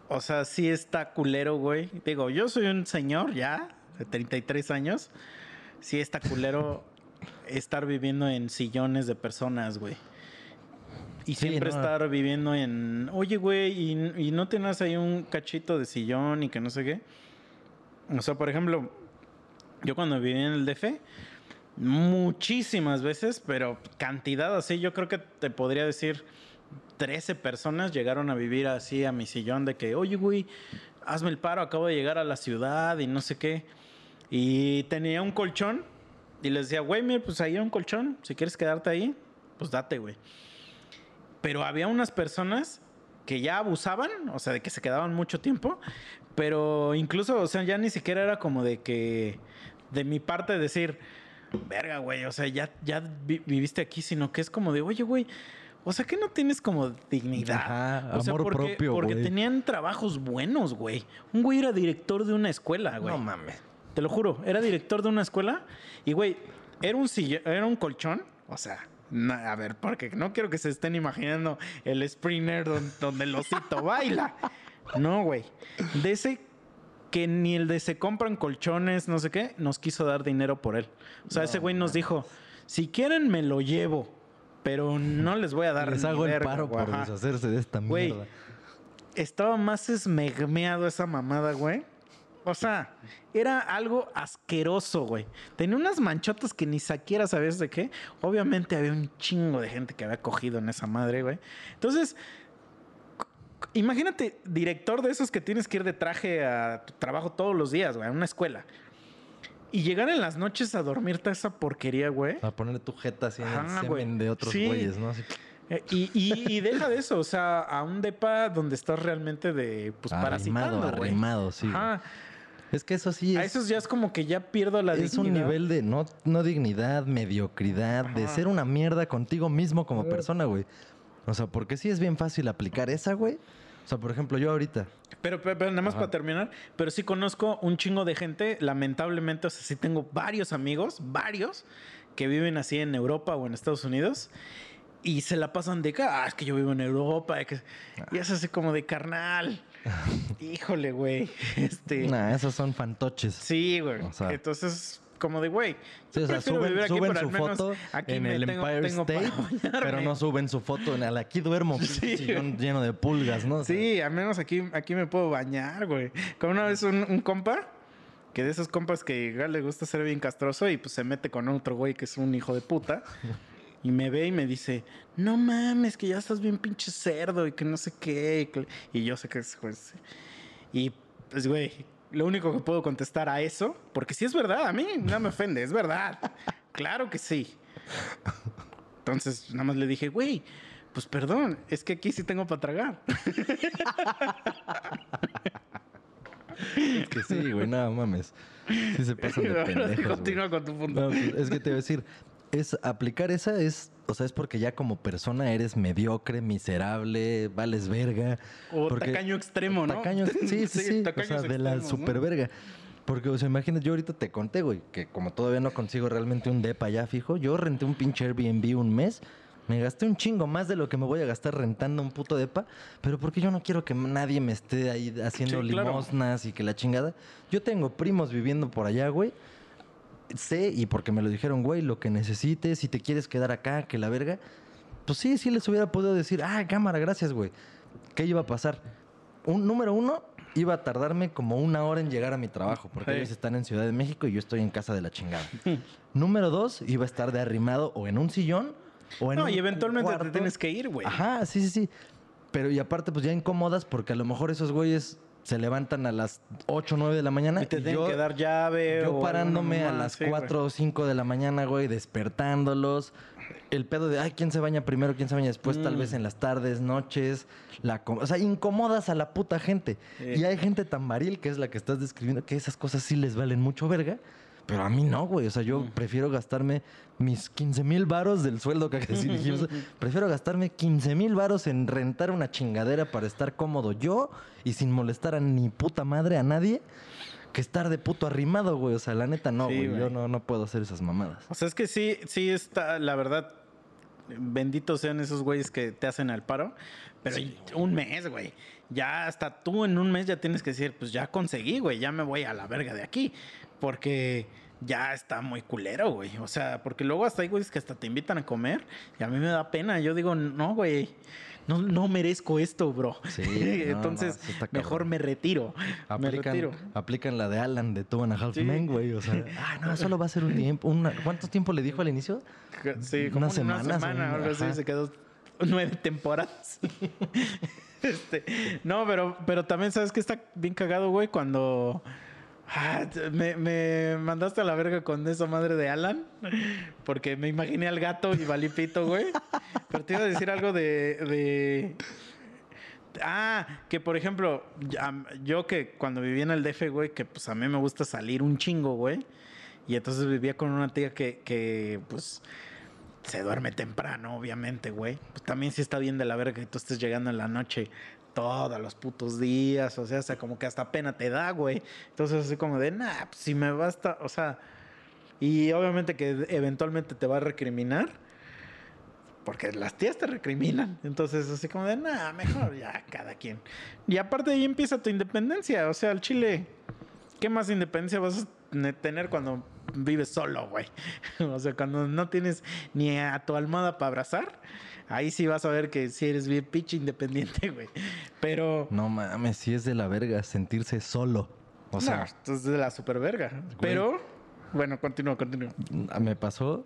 o sea, sí está culero, güey. Digo, yo soy un señor ya, de 33 años, sí está culero <laughs> estar viviendo en sillones de personas, güey. Y Sí, siempre no. estar viviendo en, oye, güey, y, y no tienes ahí un cachito de sillón y que no sé qué. O sea, por ejemplo, yo cuando viví en el DF, muchísimas veces, pero cantidad así, yo creo que te podría decir 13 personas llegaron a vivir así a mi sillón de que, oye, güey, hazme el paro, acabo de llegar a la ciudad y no sé qué. Y tenía un colchón y les decía, güey, mira, pues ahí hay un colchón, si quieres quedarte ahí, pues date, güey. Pero había unas personas que ya abusaban, o sea, de que se quedaban mucho tiempo, pero incluso, o sea, ya ni siquiera era como de que, de mi parte decir, verga, güey, o sea, ya, ya vi- viviste aquí, sino que es como de, oye, güey, o sea, que no tienes como dignidad. Ajá, o sea, amor porque, propio, porque güey. tenían trabajos buenos, güey. Un güey era director de una escuela, güey. No mames. Te lo juro, era director de una escuela y, güey, era un silla- era un colchón, o sea, a ver, porque no quiero que se estén imaginando el sprinter don- donde el osito baila. No, güey. De ese que ni el de se compran colchones, no sé qué, nos quiso dar dinero por él. O sea, ese güey nos dijo, si quieren me lo llevo, pero no les voy a dar Les hago el paro güey". por deshacerse de esta Güey, mierda. Estaba más esmegmeado esa mamada, güey. O sea, era algo asqueroso, güey. Tenía unas manchotas que ni siquiera sabías de qué. Obviamente había un chingo de gente que había cogido en esa madre, güey. Entonces, imagínate, director de esos que tienes que ir de traje a tu trabajo todos los días, güey, a una escuela. Y llegar en las noches a dormirte a esa porquería, güey. A ponerle tu jeta así en el Ajá, semen güey. de otros Sí. güeyes, ¿no? Así, Eh, y, y- y deja de eso, o sea, a un depa donde estás realmente de, pues, arrimado, parasitando, güey. arrimado, sí. güey. Es que eso sí A es, esos ya es como que ya pierdo la es un dignidad. nivel de no, no dignidad, mediocridad, de ser una mierda contigo mismo como persona, güey. O sea, porque sí es bien fácil aplicar esa, güey. O sea, por ejemplo, yo ahorita, Pero, pero, pero nada más Ajá. para terminar, pero sí conozco un chingo de gente, lamentablemente, o sea, sí tengo varios amigos, varios, que viven así en Europa o en Estados Unidos. Y se la pasan de que, ah, es que yo vivo en Europa. Y es así como de carnal. <laughs> Híjole, güey. Este. nah, esos son fantoches. Sí, güey. O sea- Entonces, como de, güey. Sí, o sea, suben, suben su foto aquí en el tengo- Empire tengo State, pero no suben su foto en el aquí duermo, <laughs> Sí, sillón lleno de pulgas, ¿no? O sea, Sí, al menos aquí, aquí me puedo bañar, güey. Como una vez un, un compa, que de esos compas que le gusta ser bien castroso y pues se mete con otro güey que es un hijo de puta. <laughs> Y me ve y me dice, no mames, que ya estás bien pinche cerdo y que no sé qué. Y, yo sé que es pues, Y pues, güey, lo único que puedo contestar a eso, porque si es verdad, a mí no me ofende, es verdad. Claro que sí. Entonces, nada más le dije, güey, pues perdón, es que aquí sí tengo para tragar. Es que sí, güey, no mames. Sí se pasan de <laughs> pendejos. Continúa con tu punto. No, es que te voy a decir, es aplicar esa es, o sea, es porque ya como persona eres mediocre, miserable, vales verga. o porque- tacaño extremo, ¿no? Tacaño, <laughs> sí, sí, sí. o sea, de la super verga. Porque, o sea, imagínate, yo ahorita te conté, güey, que como todavía no consigo realmente un depa ya fijo, yo renté un pinche Airbnb un mes, me gasté un chingo más de lo que me voy a gastar rentando un puto depa, pero porque yo no quiero que nadie me esté ahí haciendo Sí, claro. limosnas y que la chingada. Yo tengo primos viviendo por allá, güey. Sé, y porque me lo dijeron, güey, lo que necesites, si te quieres quedar acá, que la verga. Pues sí, sí les hubiera podido decir, ah, cámara, gracias, güey. ¿Qué iba a pasar? Un, número uno, iba a tardarme como una hora en llegar a mi trabajo, porque Sí. ellos están en Ciudad de México y yo estoy en casa de la chingada. <laughs> número dos, iba a estar de arrimado o en un sillón o en No, un y eventualmente cuarto. te tienes que ir, güey. Ajá, sí, sí, sí. Pero y aparte, pues ya incómodas porque a lo mejor esos güeyes se levantan a las 8 o 9 de la mañana. Y te tienen yo- que dar llave. yo o parándome a las sí, güey. 4 o 5 de la mañana, güey, despertándolos. El pedo de, ay, ¿quién se baña primero? ¿Quién se baña después? Tal Mm. vez en las tardes, noches. La o sea, incomodas a la puta gente. Sí. Y hay gente tan varil, que es la que estás describiendo, que esas cosas sí les valen mucho verga. Pero a mí no, güey. O sea, yo prefiero gastarme mis 15 mil varos del sueldo que <laughs> dijimos. prefiero gastarme 15 mil varos en rentar una chingadera para estar cómodo yo y sin molestar a ni puta madre a nadie que estar de puto arrimado, güey. O sea, la neta no, Sí, güey. güey. Yo no, no puedo hacer esas mamadas. O sea, es que sí, sí está, la verdad, benditos sean esos güeyes que te hacen al paro, pero un mes, güey. Ya hasta tú en un mes ya tienes que decir, pues ya conseguí, güey, ya me voy a la verga de aquí, porque ya está muy culero, güey. O sea, porque luego hasta hay güeyes que hasta te invitan a comer y a mí me da pena. Yo digo, no, güey. No, no merezco esto, bro. Sí, <laughs> Entonces, no, mejor me retiro. me retiro. Aplican, aplican la de Alan de Two and a Half Sí. Men, güey. O sea, <laughs> ah, no, solo va a ser un tiempo. una- ¿Cuánto tiempo le dijo al inicio? Sí, como una semana, un- algo así, ajá. se quedó nueve temporadas. <laughs> este, no, pero, pero también sabes que está bien cagado, güey, cuando ah, me, me mandaste a la verga con esa madre de Alan, porque me imaginé al gato y valipito, güey. Pero te iba a decir algo de, de Ah, que por ejemplo, yo que cuando vivía en el DF, güey, que pues a mí me gusta salir un chingo, güey. Y entonces vivía con una tía que, que pues se duerme temprano, obviamente, güey. Pues también sí está bien de la verga que tú estés llegando en la noche todos los putos días. O sea, sea, como que hasta pena te da, güey. Entonces así como de, nah, pues si me basta, o sea... Y obviamente que eventualmente te va a recriminar. Porque las tías te recriminan. Entonces, así como de, nah, mejor ya cada quien. Y aparte ahí empieza tu independencia. O sea, el chile, ¿qué más independencia vas a ne- tener cuando vives solo, güey? <laughs> o sea, cuando no tienes ni a tu almohada para abrazar, ahí sí vas a ver que sí eres bien pinche independiente, <laughs> güey. Pero... No mames, sí es de la verga sentirse solo. O sea, no, esto es de la super verga. Pero, bueno, continúa, continúa. me pasó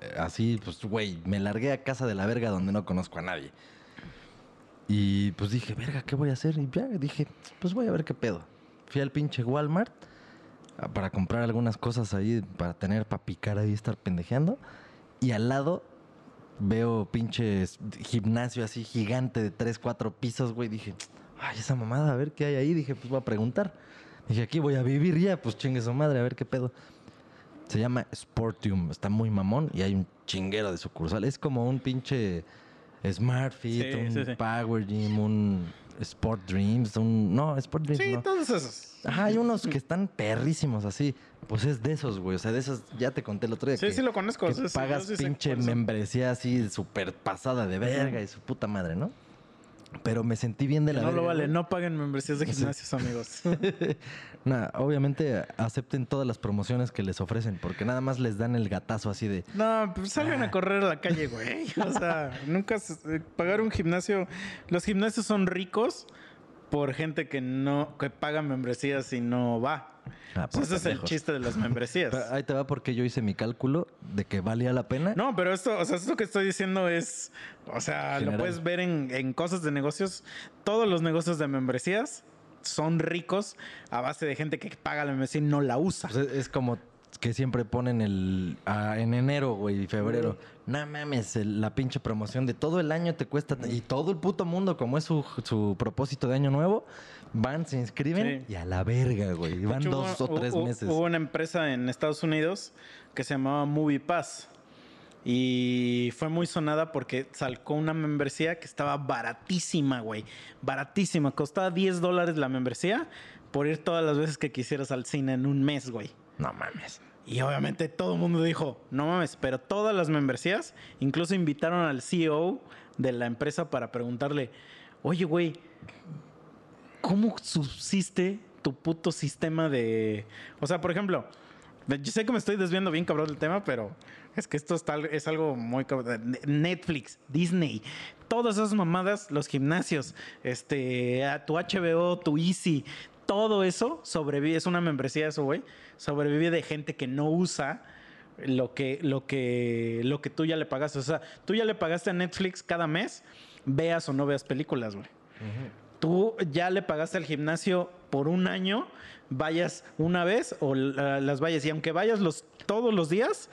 eh, así, pues, güey, me largué a casa de la verga donde no conozco a nadie. Y pues dije, verga, ¿qué voy a hacer? Y ya dije, pues voy a ver qué pedo. Fui al pinche Walmart ah, para comprar algunas cosas ahí para tener, para picar ahí, estar pendejeando. Y al lado veo pinche s- gimnasio así gigante de 3, 4 pisos, güey. Dije, ay, esa mamada, a ver qué hay ahí. Dije, pues voy a preguntar. Dije, aquí voy a vivir ya, pues chingue su madre, a ver qué pedo. Se llama Sportium, está muy mamón y hay un chinguero de sucursal. Es como un pinche Smart Fit, Sí, un sí, sí. Power Gym, un Sport Dreams, un... No, Sport Dreams Sí, no. todos esos. Ajá, hay unos que están perrísimos así. Pues es de esos, güey. O sea, de esos, ya te conté el otro día. Sí, que- sí lo conozco. que sí, sí, pagas sí pinche membresía así súper pasada de verga y su puta madre, ¿no? Pero me sentí bien de la No verga. lo vale, güey. no paguen membresías de gimnasios, amigos. <laughs> Nah, obviamente acepten todas las promociones que les ofrecen, porque nada más les dan el gatazo así de. No, pues salgan Ah. a correr a la calle, güey. <laughs> O sea, nunca se- eh, pagar un gimnasio. Los gimnasios son ricos por gente que no que paga membresías y no va. Ah, por ese es el chiste de las membresías. Pero ahí te va porque yo hice mi cálculo de que valía la pena. No, pero esto, o sea, esto que estoy diciendo es, o sea, General. lo puedes ver en, en cosas de negocios. Todos los negocios de membresías son ricos a base de gente que paga la membresía y no la usa. Pues es, es como que siempre ponen el ah, en enero, güey, y febrero. No mames, el- la pinche promoción de todo el año te cuesta. Y todo el puto mundo, como es su, su propósito de año nuevo, van, se inscriben Sí. y a la verga, güey. Van hecho, dos hubo- o tres hubo- meses. Hubo una empresa en Estados Unidos que se llamaba Movie Pass. Y fue muy sonada porque sacó una membresía que estaba baratísima, güey. Baratísima. Costaba 10 dólares la membresía por ir todas las veces que quisieras al cine en un mes, güey. No mames. Y obviamente todo el mundo dijo, no mames, pero todas las membresías, incluso invitaron al CEO de la empresa para preguntarle, oye, güey, ¿cómo subsiste tu puto sistema de... O sea, por ejemplo, yo sé que me estoy desviando bien cabrón del tema, pero es que esto es algo muy cabrón. Netflix, Disney, todas esas mamadas, los gimnasios, este, tu HBO, tu Easy, todo eso sobrevive, es una membresía eso, güey, sobrevive de gente que no usa lo que, lo que, lo que tú ya le pagaste. O sea, tú ya le pagaste a Netflix cada mes, veas o no veas películas, güey. Tú ya le pagaste al gimnasio por un año, vayas una vez o la- las vayas. Y aunque vayas los, todos los días,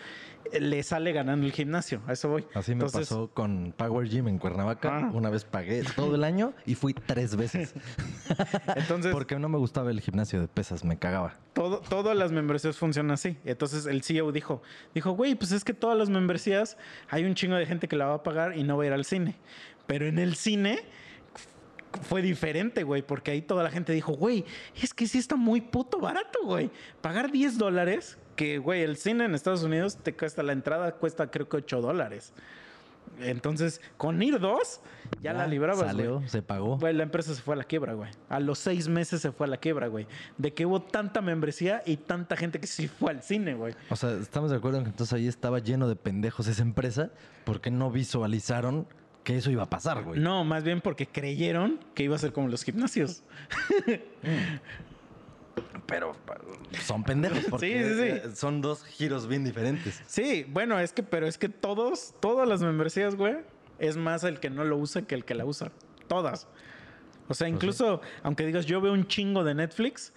eh, le sale ganando el gimnasio. A eso voy. Así me Entonces, pasó con Power Gym en Cuernavaca. Ah. Una vez pagué todo el año y fui tres veces. <laughs> Entonces, Porque no me gustaba el gimnasio de pesas, me cagaba. todo, todas las membresías funcionan así. Entonces el CEO dijo, dijo, güey, pues es que todas las membresías hay un chingo de gente que la va a pagar y no va a ir al cine. Pero en el cine fue diferente, güey, porque ahí toda la gente dijo, güey, es que sí está muy puto barato, güey. Pagar 10 dólares, que, güey, el cine en Estados Unidos te cuesta la entrada, cuesta creo que 8 dólares. Entonces, con ir dos, ya, la librabas, Salió, güey. se pagó. Güey, la empresa se fue a la quiebra, güey. A los seis meses se fue a la quiebra, güey. De que hubo tanta membresía y tanta gente que sí fue al cine, güey. O sea, estamos de acuerdo en que entonces ahí estaba lleno de pendejos esa empresa porque no visualizaron que eso iba a pasar, güey. No, más bien porque creyeron que iba a ser como los gimnasios. <laughs> Pero son pendejos porque Sí, sí, sí. eh, son dos giros bien diferentes. Sí, bueno, es que, pero es que todos, todas las membresías, güey, es más el que no lo usa que el que la usa. Todas. O sea, incluso, aunque digas, yo veo un chingo de Netflix,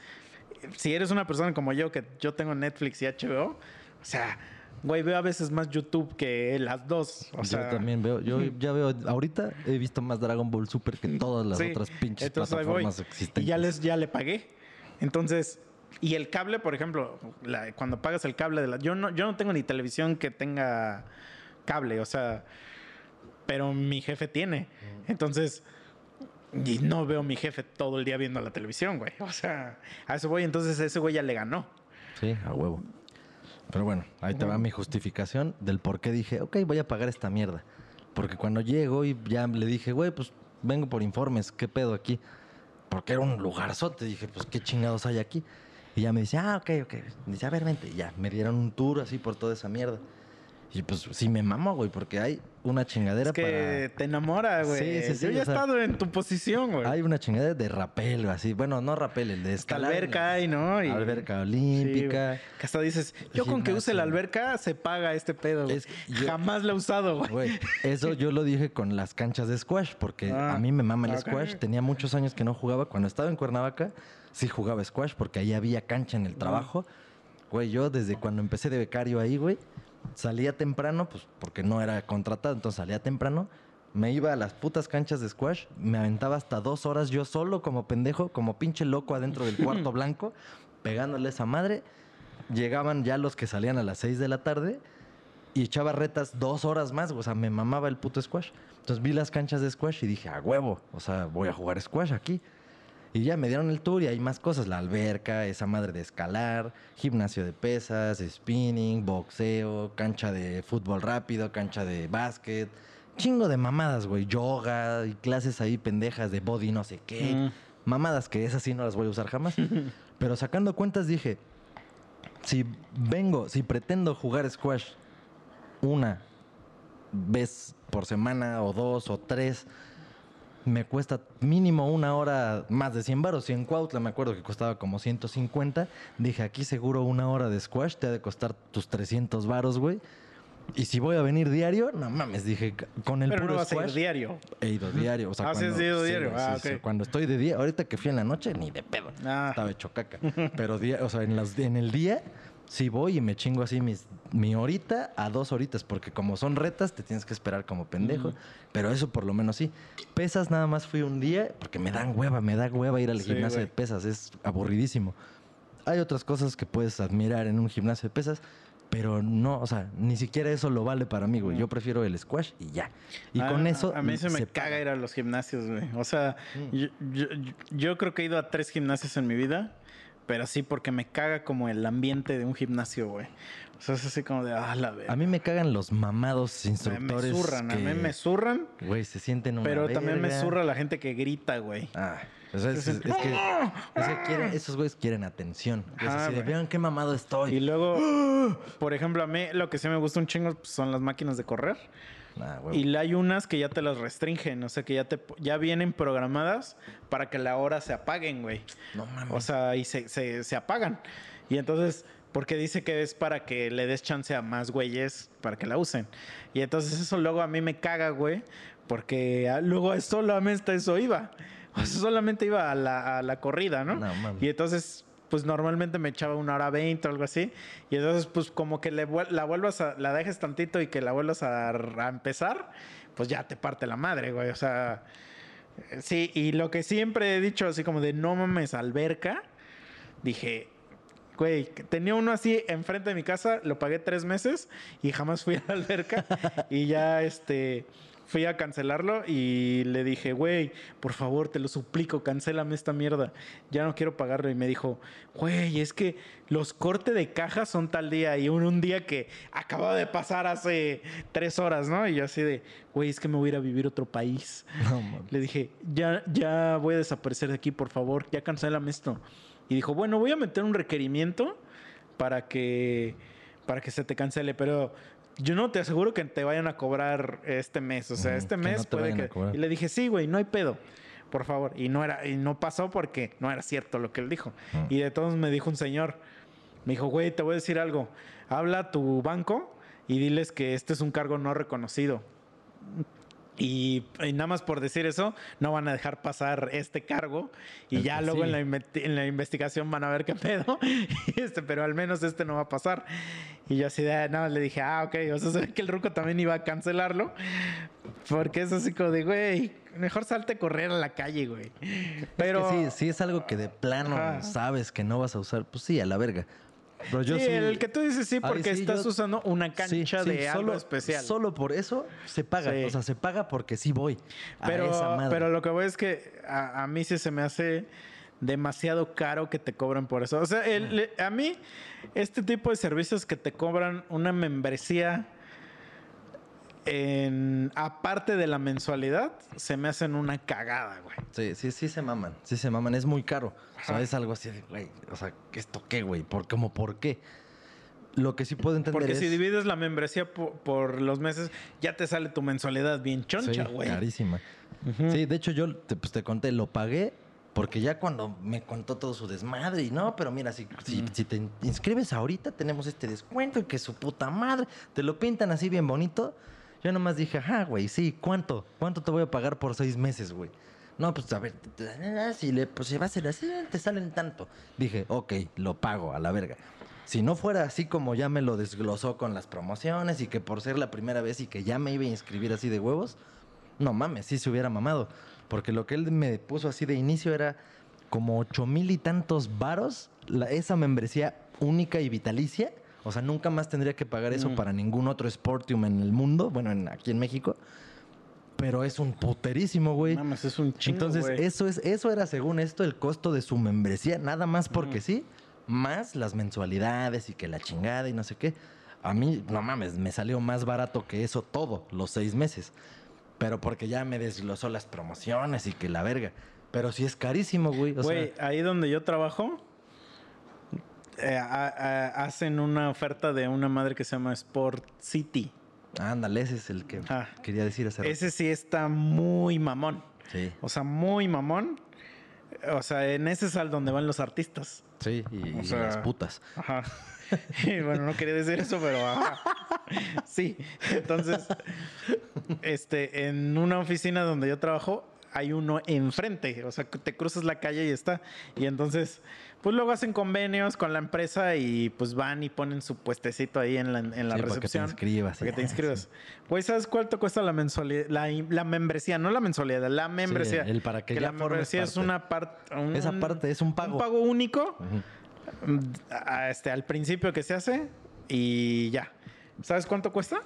si eres una persona como yo, que yo tengo Netflix y HBO, o sea, güey, veo a veces más YouTube que las dos. O sea, yo también veo, yo <laughs> ya veo, ahorita he visto más Dragon Ball Super que todas las Sí, otras pinches plataformas existentes. Y ya, les, ya le pagué. Entonces, y el cable, por ejemplo, la- cuando pagas el cable de la... Yo no, yo no tengo ni televisión que tenga cable, o sea, pero mi jefe tiene. Entonces, y no veo a mi jefe todo el día viendo la televisión, güey. O sea, a eso voy. Entonces, ese güey ya le ganó. Sí, a huevo. Pero bueno, ahí te va mi justificación del por qué dije, ok, voy a pagar esta mierda. Porque cuando llego y ya le dije, güey, pues vengo por informes, ¿qué pedo aquí? Porque era un lugarzote. Dije, pues qué chingados hay aquí. Y ya me dice, ah, ok, ok. Dice, a ver, vente. Y ya, me dieron un tour así por toda esa mierda. Y pues sí me mamo, güey, porque hay una chingadera Es que te enamora, güey. Sí, sí, sí, Yo ya he sea, estado en tu posición, güey. para... Hay una chingadera de rapel, así. Bueno, no rapel, el de escalar. alberca hay, ¿no? Y- Alberca Sí, olímpica. güey. que hasta dices, yo con que use la alberca se paga este pedo, güey. Es que yo- Jamás la he usado, güey. Güey, eso yo lo dije con las canchas de squash, porque Ah, a mí me mama el squash. Tenía muchos años que no jugaba. Cuando estaba en Cuernavaca, sí jugaba squash, porque ahí había cancha en el trabajo. Güey, yo desde cuando empecé de becario ahí, güey, salía temprano, pues porque no era contratado, entonces salía temprano. Me iba a las putas canchas de squash, me aventaba hasta dos horas yo solo como pendejo, como pinche loco adentro del cuarto <laughs> blanco, pegándole esa madre. Llegaban ya los que salían a las seis de la tarde y echaba retas dos horas más, o sea, me mamaba el puto squash. Entonces vi las canchas de squash y dije, a huevo, o sea, voy a jugar squash aquí. Y ya me dieron el tour y hay más cosas, la alberca, esa madre de escalar, gimnasio de pesas, spinning, boxeo, cancha de fútbol rápido, cancha de básquet, chingo de mamadas, güey, yoga y clases ahí pendejas de body no sé qué. Mm. Mamadas que esas sí no las voy a usar jamás. <laughs> Pero sacando cuentas dije, si vengo, si pretendo jugar squash una vez por semana o dos o tres, me cuesta mínimo una hora más de 100 baros. Y en Cuautla me acuerdo que costaba como 150. Dije, aquí seguro una hora de squash te ha de costar tus 300 baros, güey. Y si voy a venir diario, no mames, dije, con el Pero puro no vas a ir squash. diario. He ido diario. O sea, Ah, sí has cuando, ido diario. güey, Ah, sí, sí. ok. Cuando estoy de día, ahorita que fui en la noche, ni de pedo. Ah. Estaba hecho caca. Pero día, o sea, en, las, en el día sí voy y me chingo así mis, mi horita a dos horitas, porque como son retas, te tienes que esperar como pendejo. Pero eso por lo menos sí. Pesas nada más fui un día, porque me dan hueva, me da hueva ir al Sí, gimnasio de pesas, es aburridísimo. Hay otras cosas que puedes admirar en un gimnasio de pesas, pero no, o sea, ni siquiera eso lo vale para mí, güey. Yo prefiero el squash y ya. Y Ah, con eso. A mí se me caga ir a los gimnasios, güey. O sea, Mm. yo, yo- yo- yo creo que he ido a tres gimnasios en mi vida, pero sí porque me caga como el ambiente de un gimnasio, güey. O sea, es así como de, ah, la verga. A mí me cagan los mamados instructores. me zurran, a que, mí me zurran, Güey, se sienten una pero también me verga. zurra la gente que grita, güey. Ah, o sea, es, es- es que, es que quieren- esos güeyes quieren atención. Es así de, vean qué mamado estoy. Y luego, por ejemplo, a mí lo que sí me gusta un chingo pues, son las máquinas de correr. Ah. Y hay unas que ya te las restringen, o sea, que ya te ya vienen programadas para que la hora se apaguen, güey. No mames. O sea, y se, se, se apagan. Y entonces, porque dice que es para que le des chance a más güeyes para que la usen. Y entonces eso luego a mí me caga, güey, porque ah, luego solamente eso iba. O sea, solamente iba a la, a la corrida, ¿no? No mames. y entonces, pues normalmente me echaba una hora veinte o algo así. Y entonces, pues como que le, la vuelvas a, la dejes tantito y que la vuelvas a, a empezar, pues ya te parte la madre, güey. O sea, eh, sí, y lo que siempre he dicho, así como de no mames, alberca, dije, güey, tenía uno así enfrente de mi casa, lo pagué tres meses y jamás fui a la alberca. <laughs> y ya, este, fui a cancelarlo y le dije, güey, por favor, te lo suplico, cancélame esta mierda. Ya no quiero pagarlo. Y me dijo, güey, es que los cortes de caja son tal día y un, un día que acababa de pasar hace tres horas, ¿no? Y yo así de, güey, es que me voy a ir a vivir a otro país. No. Le dije, ya, ya voy a desaparecer de aquí, por favor, ya cancélame esto. Y dijo, bueno, voy a meter un requerimiento para que, para que se te cancele, pero yo no te aseguro que te vayan a cobrar este mes. O sea, este que mes no puede que. Y le dije, sí, güey, no hay pedo. Por favor. Y no era, y no pasó porque no era cierto lo que él dijo. Y de todos me dijo un señor, me dijo, güey, te voy a decir algo. Habla a tu banco y diles que este es un cargo no reconocido. Y, y nada más por decir eso, no van a dejar pasar este cargo. Y ya luego en la, en la investigación van a ver qué <laughs> pedo. Este, pero al menos este no va a pasar. Y yo así de nada, más le dije, ah, ok. O sea, se ve que el ruco también iba a cancelarlo. Porque es así como de, güey, mejor salte a correr a la calle, güey. Pero. Es que sí, sí es algo que de plano Ajá. sabes que no vas a usar. Pues sí, a la verga. Yo sí, sí. el que tú dices sí, porque sí, estás yo- usando una cancha sí, de algo solo- especial. Solo por eso se paga. O sea, se paga porque sí voy. a Pero, esa madre. pero lo que voy es que a, a mí sí se me hace demasiado caro que te cobren por eso. O sea, el- le- a mí este tipo de servicios que te cobran una membresía en, aparte de la mensualidad, se me hacen una cagada, güey. Sí, sí, sí se maman. Sí se maman. Es muy caro. O sea, es algo así de, güey. O sea, ¿esto qué, güey? ¿Por, como, ¿Por qué? Lo que sí puedo entender Porque es... si divides la membresía po- por, los meses, ya te sale tu mensualidad bien choncha, Sí, güey. carísima. Sí, de hecho yo te, pues, te conté, lo pagué porque ya cuando me contó todo su desmadre y no, pero mira, si, si, si te inscribes ahorita tenemos este descuento y que su puta madre, te lo pintan así bien bonito. Yo nomás dije, ajá, güey, sí, ¿cuánto? ¿Cuánto te voy a pagar por seis meses, güey? No, pues a ver, si le, pues si va a así, te salen tanto. Dije, ok, lo pago a la verga. Si no fuera así como ya me lo desglosó con las promociones y que por ser la primera vez y que ya me iba a inscribir así de huevos, no mames, sí se hubiera mamado. Porque lo que él me puso así de inicio era como ocho mil y tantos varos, la- esa membresía única y vitalicia. O sea, nunca más tendría que pagar eso Mm. para ningún otro Sportium en el mundo, bueno, en- aquí en México. Pero es un puterísimo, güey. Mames, es un chingo, Entonces, eso es, eso era según esto el costo de su membresía, nada más porque sí, más las mensualidades y que la chingada y no sé qué. A mí, no mames, me salió más barato que eso todo, los seis meses. Pero porque ya me desglosó las promociones y que la verga. Pero sí es carísimo, güey. Güey, ahí donde yo trabajo, eh, a- a- hacen una oferta de una madre que se llama Sport City. ándale, ese es el que Ajá. quería decir hace rato. Ese sí está muy mamón. Sí, O sea, muy mamón. O sea, en ese es al donde van los artistas. sí, y, O y sea, las putas. Ajá. <laughs> Y bueno, no quería decir eso, pero ajá. <laughs> Sí. Entonces, este, en una oficina donde yo trabajo, hay uno enfrente. O sea, te cruzas la calle y está. Y entonces, pues luego hacen convenios con la empresa y pues van y ponen su puestecito ahí en la, en la Sí, para que te recepción. inscribas, Para que te inscribas. Pues, ¿sabes cuánto cuesta la mensualidad? La, la membresía, no la mensualidad, la membresía. el para que ya la membresía es parte. una parte. Esa parte es un pago. Un pago único Ujú. Mm, a- este, al principio que se hace y ya. ¿Sabes cuánto cuesta?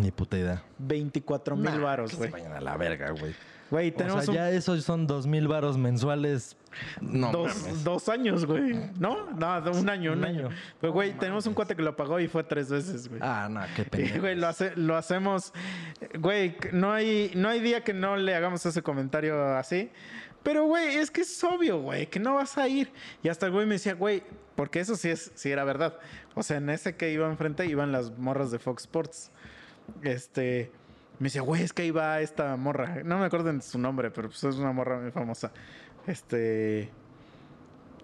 Ni puta idea. 24 mil Nah, varos, que se güey. vayan a la verga, güey. Güey, O tenemos sea, un- ya esos son dos mil varos mensuales. No dos, años, güey. ¿No? No, un año, un, Un año. año. Pero, güey, tenemos un cuate que lo pagó y fue tres veces, güey. Ah, no, qué pendejo. güey, lo, hace, lo hacemos. Güey, no hay, no hay día que no le hagamos ese comentario así. Pero, güey, es que es obvio, güey, que no vas a ir. Y hasta el güey me decía, güey, porque eso sí, es, sí era verdad. O sea, en ese que iba enfrente iban las morras de Fox Sports. Este. Me decía, güey, es que ahí va esta morra. No me acuerdo de su nombre, pero pues es una morra muy famosa. Este.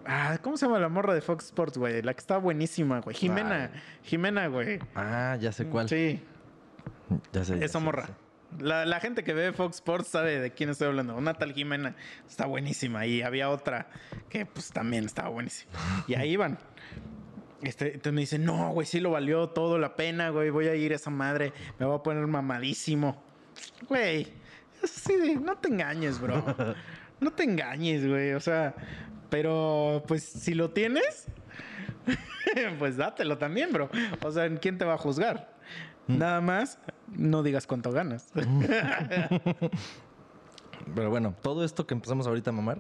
Ah, ¿cómo se llama la morra de Fox Sports, güey? La que está buenísima, güey. Jimena. Ay. Jimena, güey. Ah, ya sé cuál. Sí, Ya sé. ya esa sé, morra. La, la gente que ve Fox Sports sabe de quién estoy hablando. Una tal Jimena está buenísima. Y había otra que pues también estaba buenísima. Y ahí iban. Este, entonces me dice, no, güey, sí lo valió todo la pena, güey. Voy a ir a esa madre. Me voy a poner mamadísimo. Güey, de, no te engañes, bro. <laughs> No te engañes, güey. O sea, pero pues si lo tienes, <laughs> pues dátelo también, bro. O sea, ¿quién te va a juzgar? Nada más, no digas cuánto ganas. <laughs> Pero bueno, todo esto que empezamos ahorita a mamar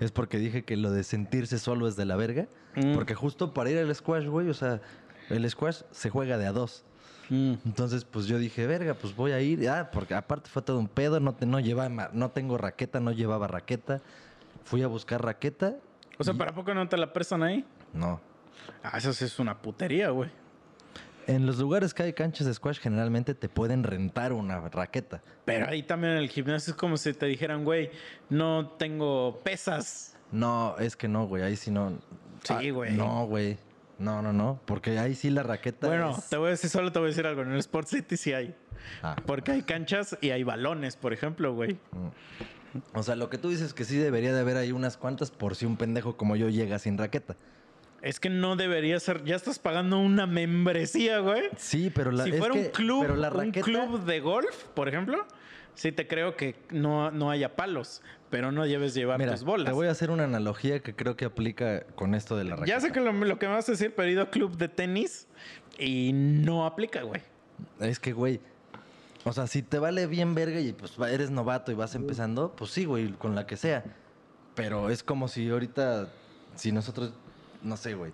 es porque dije que lo de sentirse solo es de la verga. Mm. Porque justo para ir al squash, güey, o sea, el squash se juega de a dos. Mm. Entonces, pues yo dije, verga, pues voy a ir. Ah, porque aparte fue todo un pedo, no, te, no, llevaba, no tengo raqueta, no llevaba raqueta. Fui a buscar raqueta. O sea, ¿para poco no te la prestan ahí? No. Ah, eso sí es una putería, güey. En los lugares que hay canchas de squash, generalmente te pueden rentar una raqueta. Pero ahí también en el gimnasio es como si te dijeran, güey, no tengo pesas. No, es que no, güey, ahí sí no. Sí, Ah, güey. No, güey. No, no, no. Porque ahí sí la raqueta. Bueno, es- te voy a decir, solo te voy a decir algo. En el Sport City sí hay. Ah. Porque hay canchas y hay balones, por ejemplo, güey. O sea, lo que tú dices es que sí debería de haber ahí unas cuantas por si un pendejo como yo llega sin raqueta. Es que no debería ser. Ya estás pagando una membresía, güey. Sí, pero la si es fuera un que- club, pero la un club de golf, por ejemplo, sí te creo que no, no haya palos, pero no lleves llevar Mira, tus bolas. te voy a hacer una analogía que creo que aplica con esto de la raqueta. Ya sé que lo, lo que me vas a decir, pero he ido a club de tenis y no aplica, güey. Es que, güey, o sea, si te vale bien verga y pues eres novato y vas empezando, pues sí, güey, con la que sea. Pero es como si ahorita, si nosotros, no sé, güey,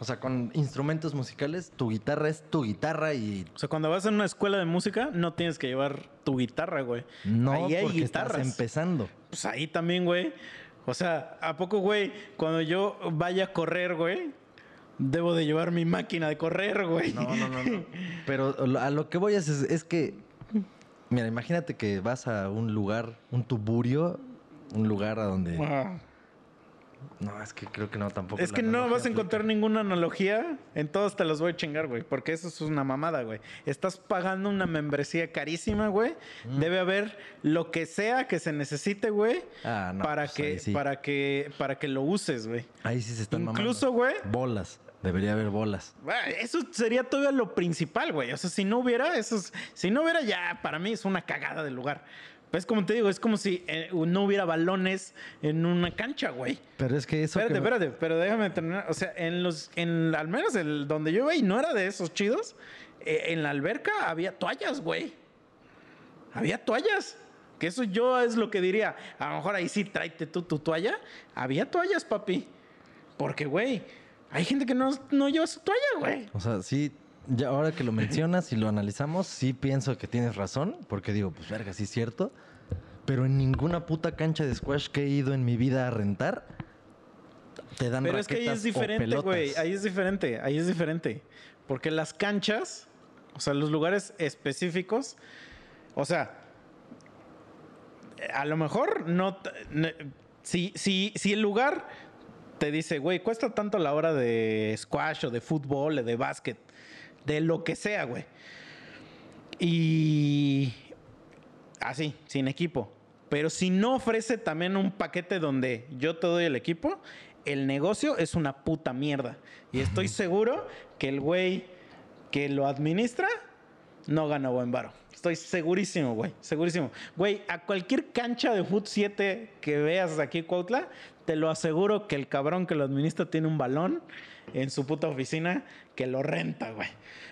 O sea, con instrumentos musicales, tu guitarra es tu guitarra y O sea, cuando vas a una escuela de música, no tienes que llevar tu guitarra, güey. no ahí hay porque estás guitarras. empezando. Pues ahí también, güey. O sea, ¿a poco, güey? Cuando yo vaya a correr, güey, debo de llevar mi máquina de correr, güey. No, no, no, no. <laughs> Pero a lo que voy es, es que, mira, imagínate que vas a un lugar, un tuburio, un lugar a donde... Ah. No, es que creo que no, tampoco. Es que no vas a encontrar aplica. ninguna analogía. En todos te los voy a chingar, güey. Porque eso es una mamada, güey. Estás pagando una membresía carísima, güey. Mm. Debe haber lo que sea que se necesite, güey. Ah, no, para, pues que, sí. para, que, para que lo uses, güey. Ahí sí se están Incluso, mamando. güey. Bolas. Debería haber bolas. Eso sería todavía lo principal, güey. O sea, si no hubiera, eso es- si no hubiera, ya para mí es una cagada del lugar. Pues como te digo, es como si eh, no hubiera balones en una cancha, güey. Pero es que eso. Espérate, que- espérate, pero déjame terminar. O sea, en los, en al menos el donde yo iba y no era de esos chidos, eh, en la alberca había toallas, güey. Había toallas. Que eso yo es lo que diría. A lo mejor ahí sí tráete tú tu toalla. Había toallas, papi. Porque, güey, hay gente que no, no lleva su toalla, güey. O sea, sí. Ya ahora que lo mencionas y lo analizamos, sí pienso que tienes razón. Porque digo, pues verga, sí es cierto. Pero en ninguna puta cancha de squash que he ido en mi vida a rentar, te dan Pero es que ahí es diferente, güey. Ahí es diferente, ahí es diferente. Porque las canchas, o sea, los lugares específicos, o sea, a lo mejor no. Si, si, si el lugar te dice, güey, cuesta tanto la hora de squash o de fútbol o de básquet, de lo que sea, güey. Y. Así, sin equipo. Pero si no ofrece también un paquete donde yo te doy el equipo, el negocio es una puta mierda. Y estoy seguro que el güey que lo administra no gana buen varo. Estoy segurísimo, güey. Segurísimo. Güey, a cualquier cancha de Foot 7 que veas aquí Cuautla, te lo aseguro que el cabrón que lo administra tiene un balón en su puta oficina que lo renta, güey.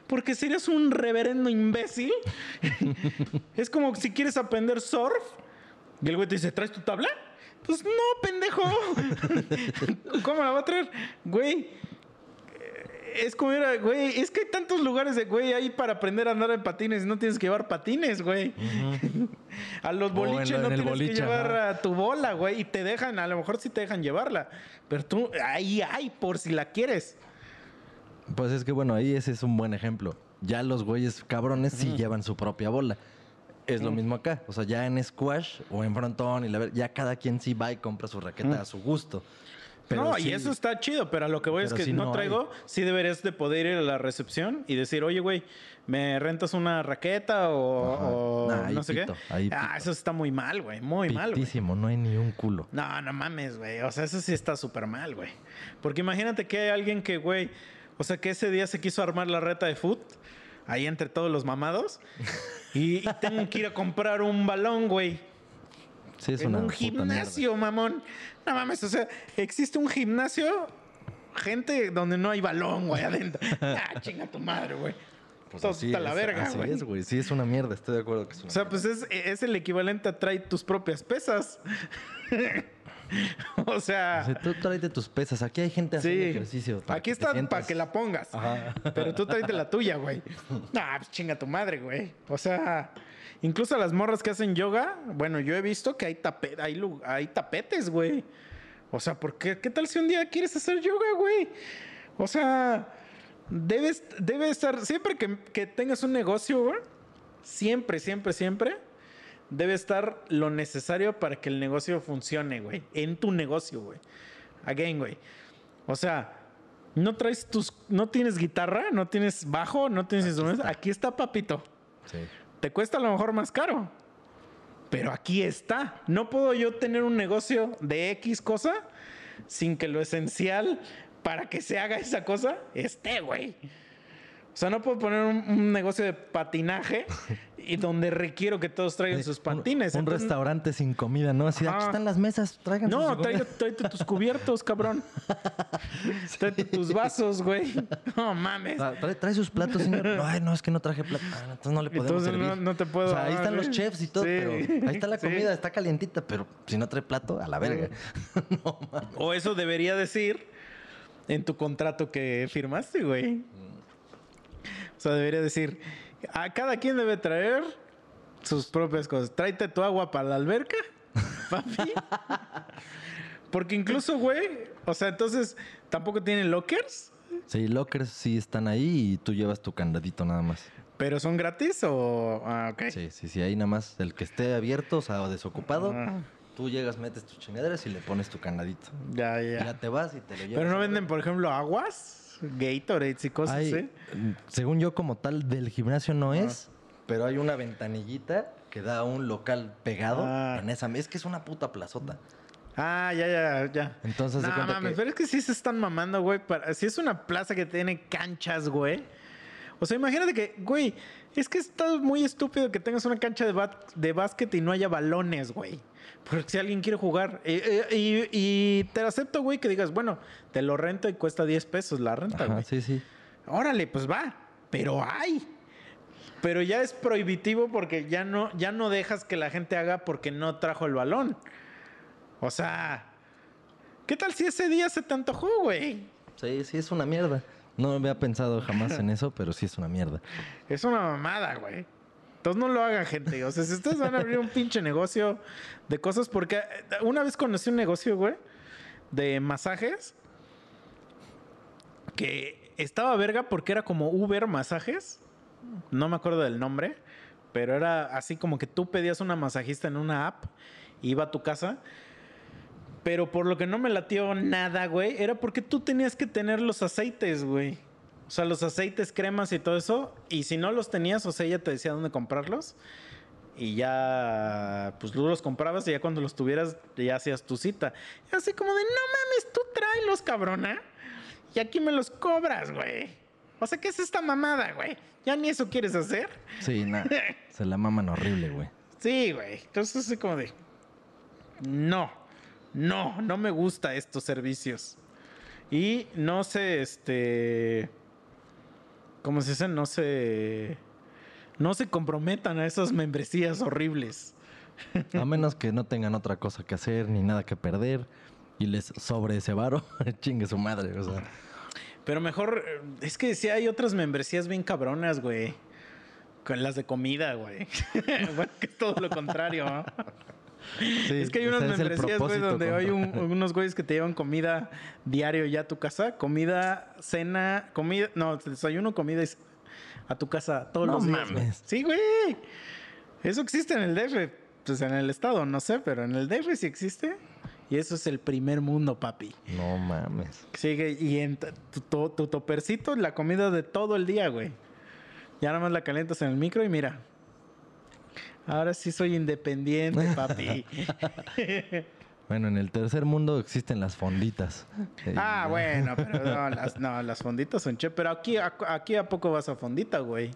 Porque si eres un reverendo imbécil, <laughs> es como si quieres aprender surf y el güey te dice, ¿traes tu tabla? Pues no, pendejo. <laughs> ¿Cómo la va a traer? Güey, es como era, güey, es que hay tantos lugares de, güey, ahí para aprender a andar en patines y no tienes que llevar patines, güey. <laughs> A los en boliches no en tienes boliche, que llevar a tu bola, güey, y te dejan, a lo mejor sí te dejan llevarla, pero tú, ahí hay, por si la quieres. Pues es que bueno, ahí ese es un buen ejemplo. Ya los güeyes cabrones sí llevan su propia bola. Es lo mismo acá. O sea, ya en squash o en frontón y la ya cada quien sí va y compra su raqueta a su gusto. Pero no, sí- y eso está chido, pero a lo que voy es que no, no traigo, sí deberías de poder ir a la recepción y decir, oye, güey, ¿me rentas una raqueta o, Ajá. o Nah, ahí no sé pito, qué? ah, eso está muy mal, güey, muy mal. Pitísimo, no hay ni un culo. No, no mames, güey. O sea, eso sí está súper mal, güey. Porque imagínate que hay alguien que, güey, o sea, que ese día se quiso armar la reta de foot, ahí entre todos los mamados, y, y <laughs> tengo que ir a comprar un balón, güey. Sí, es En una un gimnasio, mamón. No mames, o sea, existe un gimnasio, gente donde no hay balón, güey, adentro. <laughs> Ah, chinga tu madre, güey. Pues Todo está la verga, así güey. es, güey. Sí, es una mierda. Estoy de acuerdo que es una O sea, pues es, es el equivalente a traer tus propias pesas. <laughs> <laughs> o sea, O sea, tú tráete tus pesas. Aquí hay gente haciendo sí. ejercicio. Aquí está sientas- para que la pongas. Ajá. Pero tú tráete la tuya, güey. <laughs> Ah, pues chinga tu madre, güey. O sea, incluso las morras que hacen yoga, bueno, yo he visto que hay, tape- hay, lu- hay tapetes, güey. O sea, ¿por qué? ¿Qué tal si un día quieres hacer yoga, güey? O sea, debes, debe estar, siempre que, que tengas un negocio, güey, siempre, siempre, siempre, debe estar lo necesario para que el negocio funcione, güey. En tu negocio, güey. Again, güey. O sea, no traes tus. No tienes guitarra, no tienes bajo, no tienes instrumentos. Aquí está, papito. Sí. Te cuesta a lo mejor más caro. Pero aquí está. No puedo yo tener un negocio de X cosa sin que lo esencial para que se haga esa cosa esté, güey. O sea, no puedo poner un, un negocio de patinaje <laughs> y donde requiero que todos traigan sus Un- patines. Un, Entonces, restaurante sin comida, ¿no? Así, aquí Ajá. están las mesas, traigan No, sus tráete, tráete tus cubiertos, cabrón. <laughs> Tráete tus vasos, güey. No mames. Ah, ¿Trae, trae sus platos, señor? No, <laughs> ay, no, es que no traje platos. Ah, entonces no le podemos Entonces servir. no- no te puedo O sea, ahí están los chefs y todo, Sí. pero ahí está la Sí. comida, está calientita, pero si no trae plato, a la verga. <laughs> no, mames. O eso debería decir en tu contrato que firmaste, güey. O sea, debería decir, a cada quien debe traer sus propias cosas. Tráete tu agua para la alberca, <laughs> papi. Porque incluso, güey, o sea, entonces tampoco tienen lockers, Sí, lockers sí están ahí y tú llevas tu candadito nada más. pero son gratis o... Ah, ok. Sí, sí, sí, ahí nada más el que esté abierto, o sea, desocupado, Ah, tú llegas, metes tus chingaderas y le pones tu candadito. ya, Y ya. Ya te vas y te lo llevas. Pero no venden, por ejemplo, aguas, Gatorades y cosas Hay, mm, Según yo, como tal, del gimnasio no Ah. es, pero hay una ventanillita que da a un local pegado Ah. en esa. Es que es una puta plazota. Ah, ya, ya, ya. Entonces, No mames, que- pero es que sí se están mamando, güey. para- Si es una plaza que tiene canchas, güey. O sea, imagínate que, güey, es que está muy estúpido que tengas una cancha de, de básquet y no haya balones, güey. Porque si alguien quiere jugar. eh, eh, y, y te acepto, güey, que digas, bueno, te lo rento y cuesta 10 pesos la renta, Ajá, güey. sí, sí. Órale, pues va. Pero hay. Pero ya es prohibitivo porque ya no, ya no dejas que la gente haga porque no trajo el balón. O sea, ¿qué tal si ese día se te antojó, güey? Sí, sí, es una mierda. No había pensado jamás en <laughs> eso, pero sí es una mierda. Es una mamada, güey. No lo hagan, gente. O sea, si ustedes van a abrir un pinche negocio de cosas, porque eh, una vez conocí un negocio, güey, de masajes que estaba verga porque era como Uber Masajes. No me acuerdo del nombre, pero era así como que tú pedías una masajista en una app, iba a tu casa. Pero por lo que no me latió nada, güey, era porque tú tenías que tener los aceites, güey. O sea, los aceites, cremas y todo eso. Y si no los tenías, o sea, ella te decía dónde comprarlos. Y ya, pues tú los comprabas y ya cuando los tuvieras, ya hacías tu cita. Y así como de, no mames, tú tráelos, cabrona. Y aquí me los cobras, güey. O sea, ¿qué es esta mamada, güey? ¿Ya ni eso quieres hacer? Sí, nada. <laughs> se la maman horrible, güey. Sí, güey. Entonces así como de, no, no, no me gusta estos servicios. Y no se, este, ¿cómo se dice? No se, no se comprometan a esas membresías horribles. A menos que no tengan otra cosa que hacer ni nada que perder y les sobre ese varo, <laughs> chingue su madre, o sea. Pero mejor, eh, es que sí hay otras membresías bien cabronas, güey. Con las de comida, güey. <laughs> bueno, que es todo lo contrario, ¿no? Sí, es que hay unas membresías, güey, donde hay un- unos güeyes que te llevan comida diario ya a tu casa. Comida, cena, comida, no, desayuno, comida y a tu casa todos No los días. mames. Sí, güey. Eso existe en el DF. Pues en el estado, no sé, pero en el DF sí existe. Y eso es el primer mundo, papi. No mames. Sigue, y en tu, tu, tu topercito, la comida de todo el día, güey. Ya nada más la calientas en el micro y mira. Ahora sí soy independiente, papi. <laughs> Bueno, en el tercer mundo existen las fonditas. Eh, <laughs> ah, bueno, pero no, las, no, las fonditas son che. Pero aquí, a- aquí a poco vas a fondita, güey.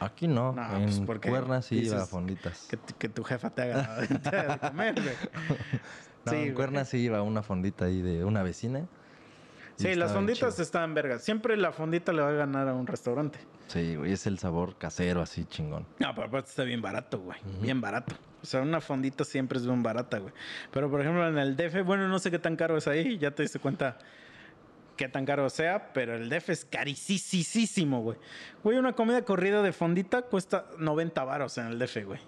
Aquí no. No, en pues, porque Cuerna sí iba a fonditas. Que, tu- que tu jefa te haga <laughs> de comer, güey. No, Sí, en güey. Cuerna sí iba a una fondita ahí de una vecina. Sí, las fonditas chido. están vergas. Siempre la fondita le va a ganar a un restaurante. Sí, güey, es el sabor casero así chingón. No, pero aparte está bien barato, güey. Bien barato. O sea, una fondita siempre es bien barata, güey. Pero, por ejemplo, en el DF, bueno, no sé qué tan caro es ahí. Ya te diste cuenta qué tan caro sea, pero el DF es carísimo, güey. Güey, una comida corrida de fondita cuesta 90 varos en el DF, güey.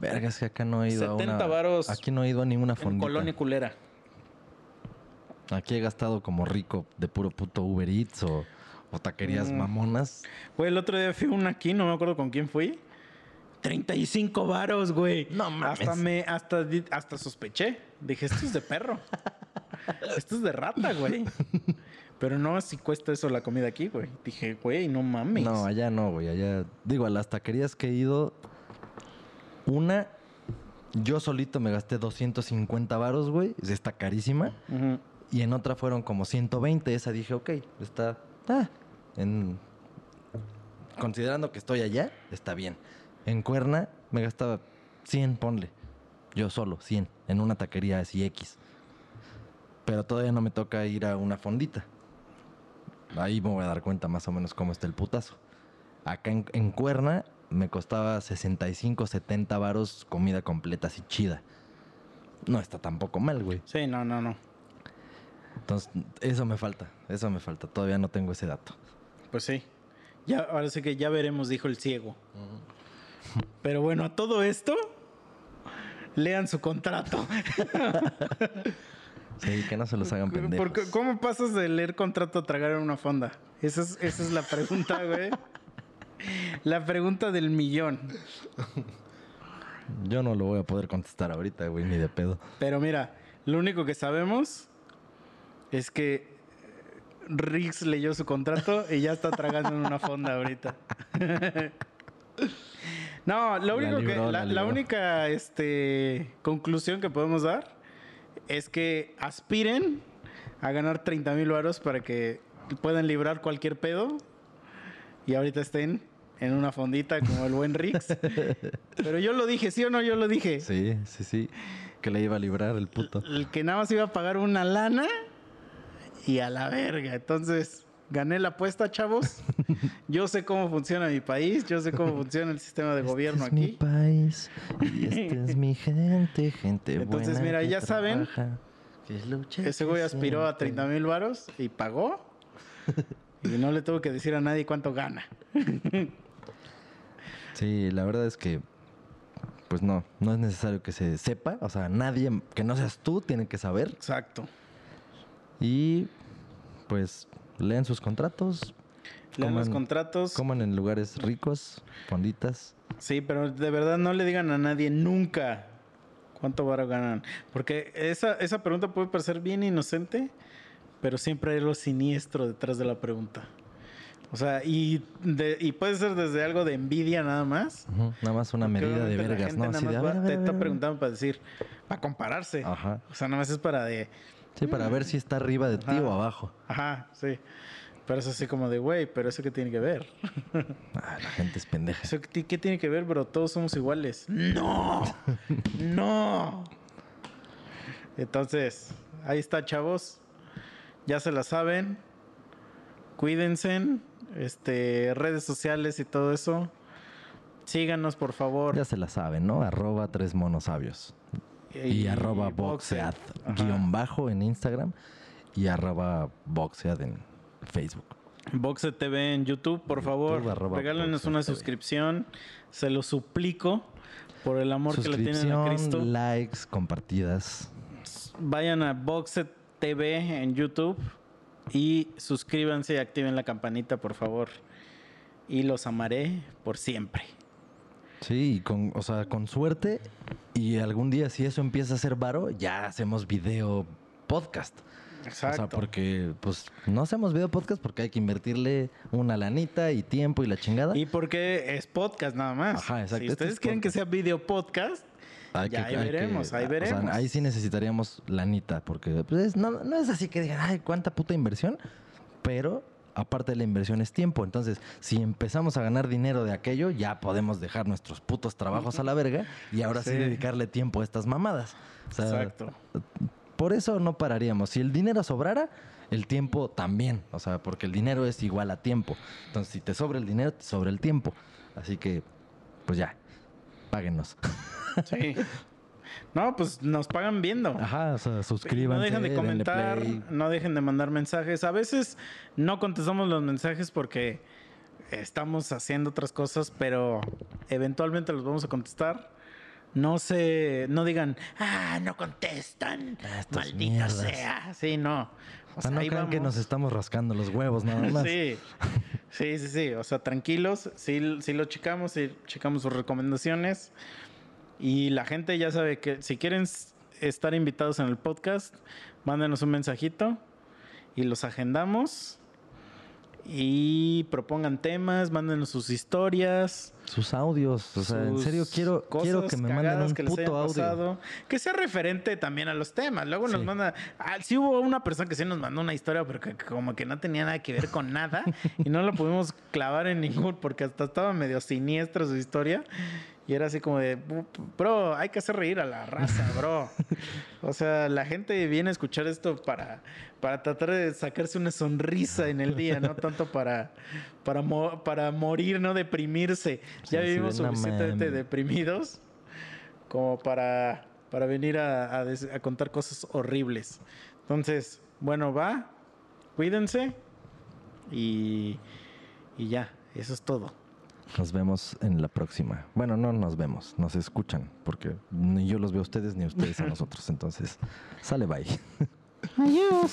Verga, es que acá no he ido a 70 una... varos Aquí no he ido a ninguna En fondita. Colonia Culera. Aquí he gastado como rico de puro puto Uber Eats o, o taquerías Mm. mamonas. Güey, el otro día fui una aquí, no me acuerdo con quién fui. 35 varos, güey. No mames. Hasta me, hasta, hasta sospeché. Dije, esto es de perro. <laughs> esto es de rata, güey. Pero no, si cuesta eso la comida aquí, güey. Dije, güey, no mames. No, allá no, güey. Allá, digo, a las taquerías que he ido, una, yo solito me gasté 250 varos, güey. Está carísima. Ujú. Y en otra fueron como 120. Esa dije, ok, está. ah, en, considerando que estoy allá, está bien. En Cuerna me gastaba 100, ponle. Yo solo, 100. En una taquería así X. Pero todavía no me toca ir a una fondita. Ahí me voy a dar cuenta más o menos cómo está el putazo. Acá en, en Cuerna me costaba 65, 70 varos comida completa así chida. No está tampoco mal, güey. Sí, no, no, no. Entonces, eso me falta, eso me falta. Todavía no tengo ese dato. Pues sí. Ya, ahora sí que ya veremos, dijo el ciego. Pero bueno, a todo esto, lean su contrato. <laughs> Sí, que no se los hagan pendejos. Porque, ¿Cómo pasas de leer contrato a tragar en una fonda? Esa es, esa es la pregunta, güey. La pregunta del millón. Yo no lo voy a poder contestar ahorita, güey, ni de pedo. Pero mira, lo único que sabemos es que Riggs leyó su contrato y ya está tragando en una fonda ahorita. <laughs> No, lo La único libró, que, la la, la única este, conclusión que podemos dar es que aspiren a ganar 30 mil varos para que puedan librar cualquier pedo y ahorita estén en una fondita como el buen Riggs. <laughs> Pero yo lo dije, ¿sí o no? Yo lo dije. Sí, sí, sí. Que le iba a librar el puto. El que nada más iba a pagar una lana y a la verga. Entonces, gané la apuesta, chavos. <laughs> Yo sé cómo funciona mi país, yo sé cómo funciona el sistema de gobierno este es mi aquí. país y este es mi <laughs> gente, gente Entonces, buena mira, ya saben, que Ese güey aspiró a siente. 30 mil varos y pagó. <laughs> Y no le tuvo que decir a nadie cuánto gana. Sí, la verdad es que, pues no, no es necesario que se sepa. O sea, nadie, que no seas tú, tiene que saber. Exacto. Y, pues, lean sus contratos, Lean los contratos. coman en lugares ricos, fonditas. Sí, pero de verdad no le digan a nadie nunca cuánto varo ganan. Porque esa, esa pregunta puede parecer bien inocente, pero siempre hay algo siniestro detrás de la pregunta. O sea, y, de- y puede ser desde algo de envidia nada más. Nada más una medida de vergas, ¿no? nada más va- ver, te ver, está ver. preguntando para decir, para compararse. Ajá. O sea, nada más es para de, Sí, para ver si está arriba de ti Ajá. o abajo. ajá, sí. Pero es así como de, güey, pero eso qué tiene que ver. <laughs> Ah, la gente es pendeja. ¿Eso qué, qué tiene que ver, bro? Todos somos iguales. No, <laughs> no. Entonces, ahí está, chavos. Ya se la saben. Cuídense. Este, redes sociales y todo eso. Síganos, por favor. Ya se la saben, ¿no? Arroba tres monos Y, arroba boxead guion bajo en Instagram y arroba boxead en Facebook. Boxe TV en YouTube, por favor. YouTube, arroba Regálenos una TV. suscripción. Se lo suplico. Por el amor que le tienen a Cristo. Likes, compartidas. Vayan a Boxe TV en YouTube y suscríbanse y activen la campanita, por favor. Y los amaré por siempre. Sí, y con, o sea, con suerte y algún día si eso empieza a ser varo, ya hacemos video podcast. Exacto. O sea, porque pues no hacemos video podcast porque hay que invertirle una lanita y tiempo y la chingada. Y porque es podcast nada más. Ajá, exacto. Si Este ustedes es quieren que sea video podcast, Hay Ya, ahí veremos, ahí o sea, veremos. ahí sí necesitaríamos lanita, porque pues, es- no, no es así que digan, ay, cuánta puta inversión, pero aparte de la inversión es tiempo. Entonces, si empezamos a ganar dinero de aquello, ya podemos dejar nuestros putos trabajos a la verga y ahora sí, Sí. dedicarle tiempo a estas mamadas. O sea, exacto. por eso no pararíamos. Si el dinero sobrara, el tiempo también. O sea, porque el dinero es igual a tiempo. Entonces, si te sobra el dinero, te sobra el tiempo. Así que, pues ya, páguenos. Sí. <laughs> No, pues nos pagan viendo. Ajá, o sea, suscríbanse. No dejen de comentar, no dejen de mandar mensajes. A veces no contestamos los mensajes porque estamos haciendo otras cosas, pero eventualmente los vamos a contestar. No se, no digan, ah, no contestan, Ah, estas maldita mierdas". sea. Sí, no. O sea, no ahí crean que nos estamos rascando los huevos nada <laughs> más. Sí, sí, sí, sí. O sea, tranquilos. Sí, sí lo checamos, sí checamos sus recomendaciones. Y la gente ya sabe que si quieren estar invitados en el podcast, mándenos un mensajito y los agendamos. Y propongan temas, mándenos sus historias. Sus audios. O sea, en serio, quiero, cosas quiero que me manden un que puto audio. pasado. Que sea referente también a los temas. Luego nos Sí. manda. Ah, sí hubo una persona que sí nos mandó una historia, pero que como que no tenía nada que ver con nada. y no la pudimos clavar en ningún, porque hasta estaba medio siniestra su historia. Y era así como de, bro, hay que hacer reír a la raza, bro. <laughs> o sea, la gente viene a escuchar esto para, para tratar de sacarse una sonrisa en el día, no tanto para, para, mo- para morir, no deprimirse. Sí, ya vivimos de, "No suficientemente mames". deprimidos como para, para venir a, a contar cosas horribles. Entonces, Bueno, va. Cuídense. Y, y ya, eso es todo. Nos vemos en la próxima. Bueno, no nos vemos, nos escuchan, porque ni yo los veo a ustedes ni ustedes a <laughs> nosotros. Entonces, sale bye. Adiós.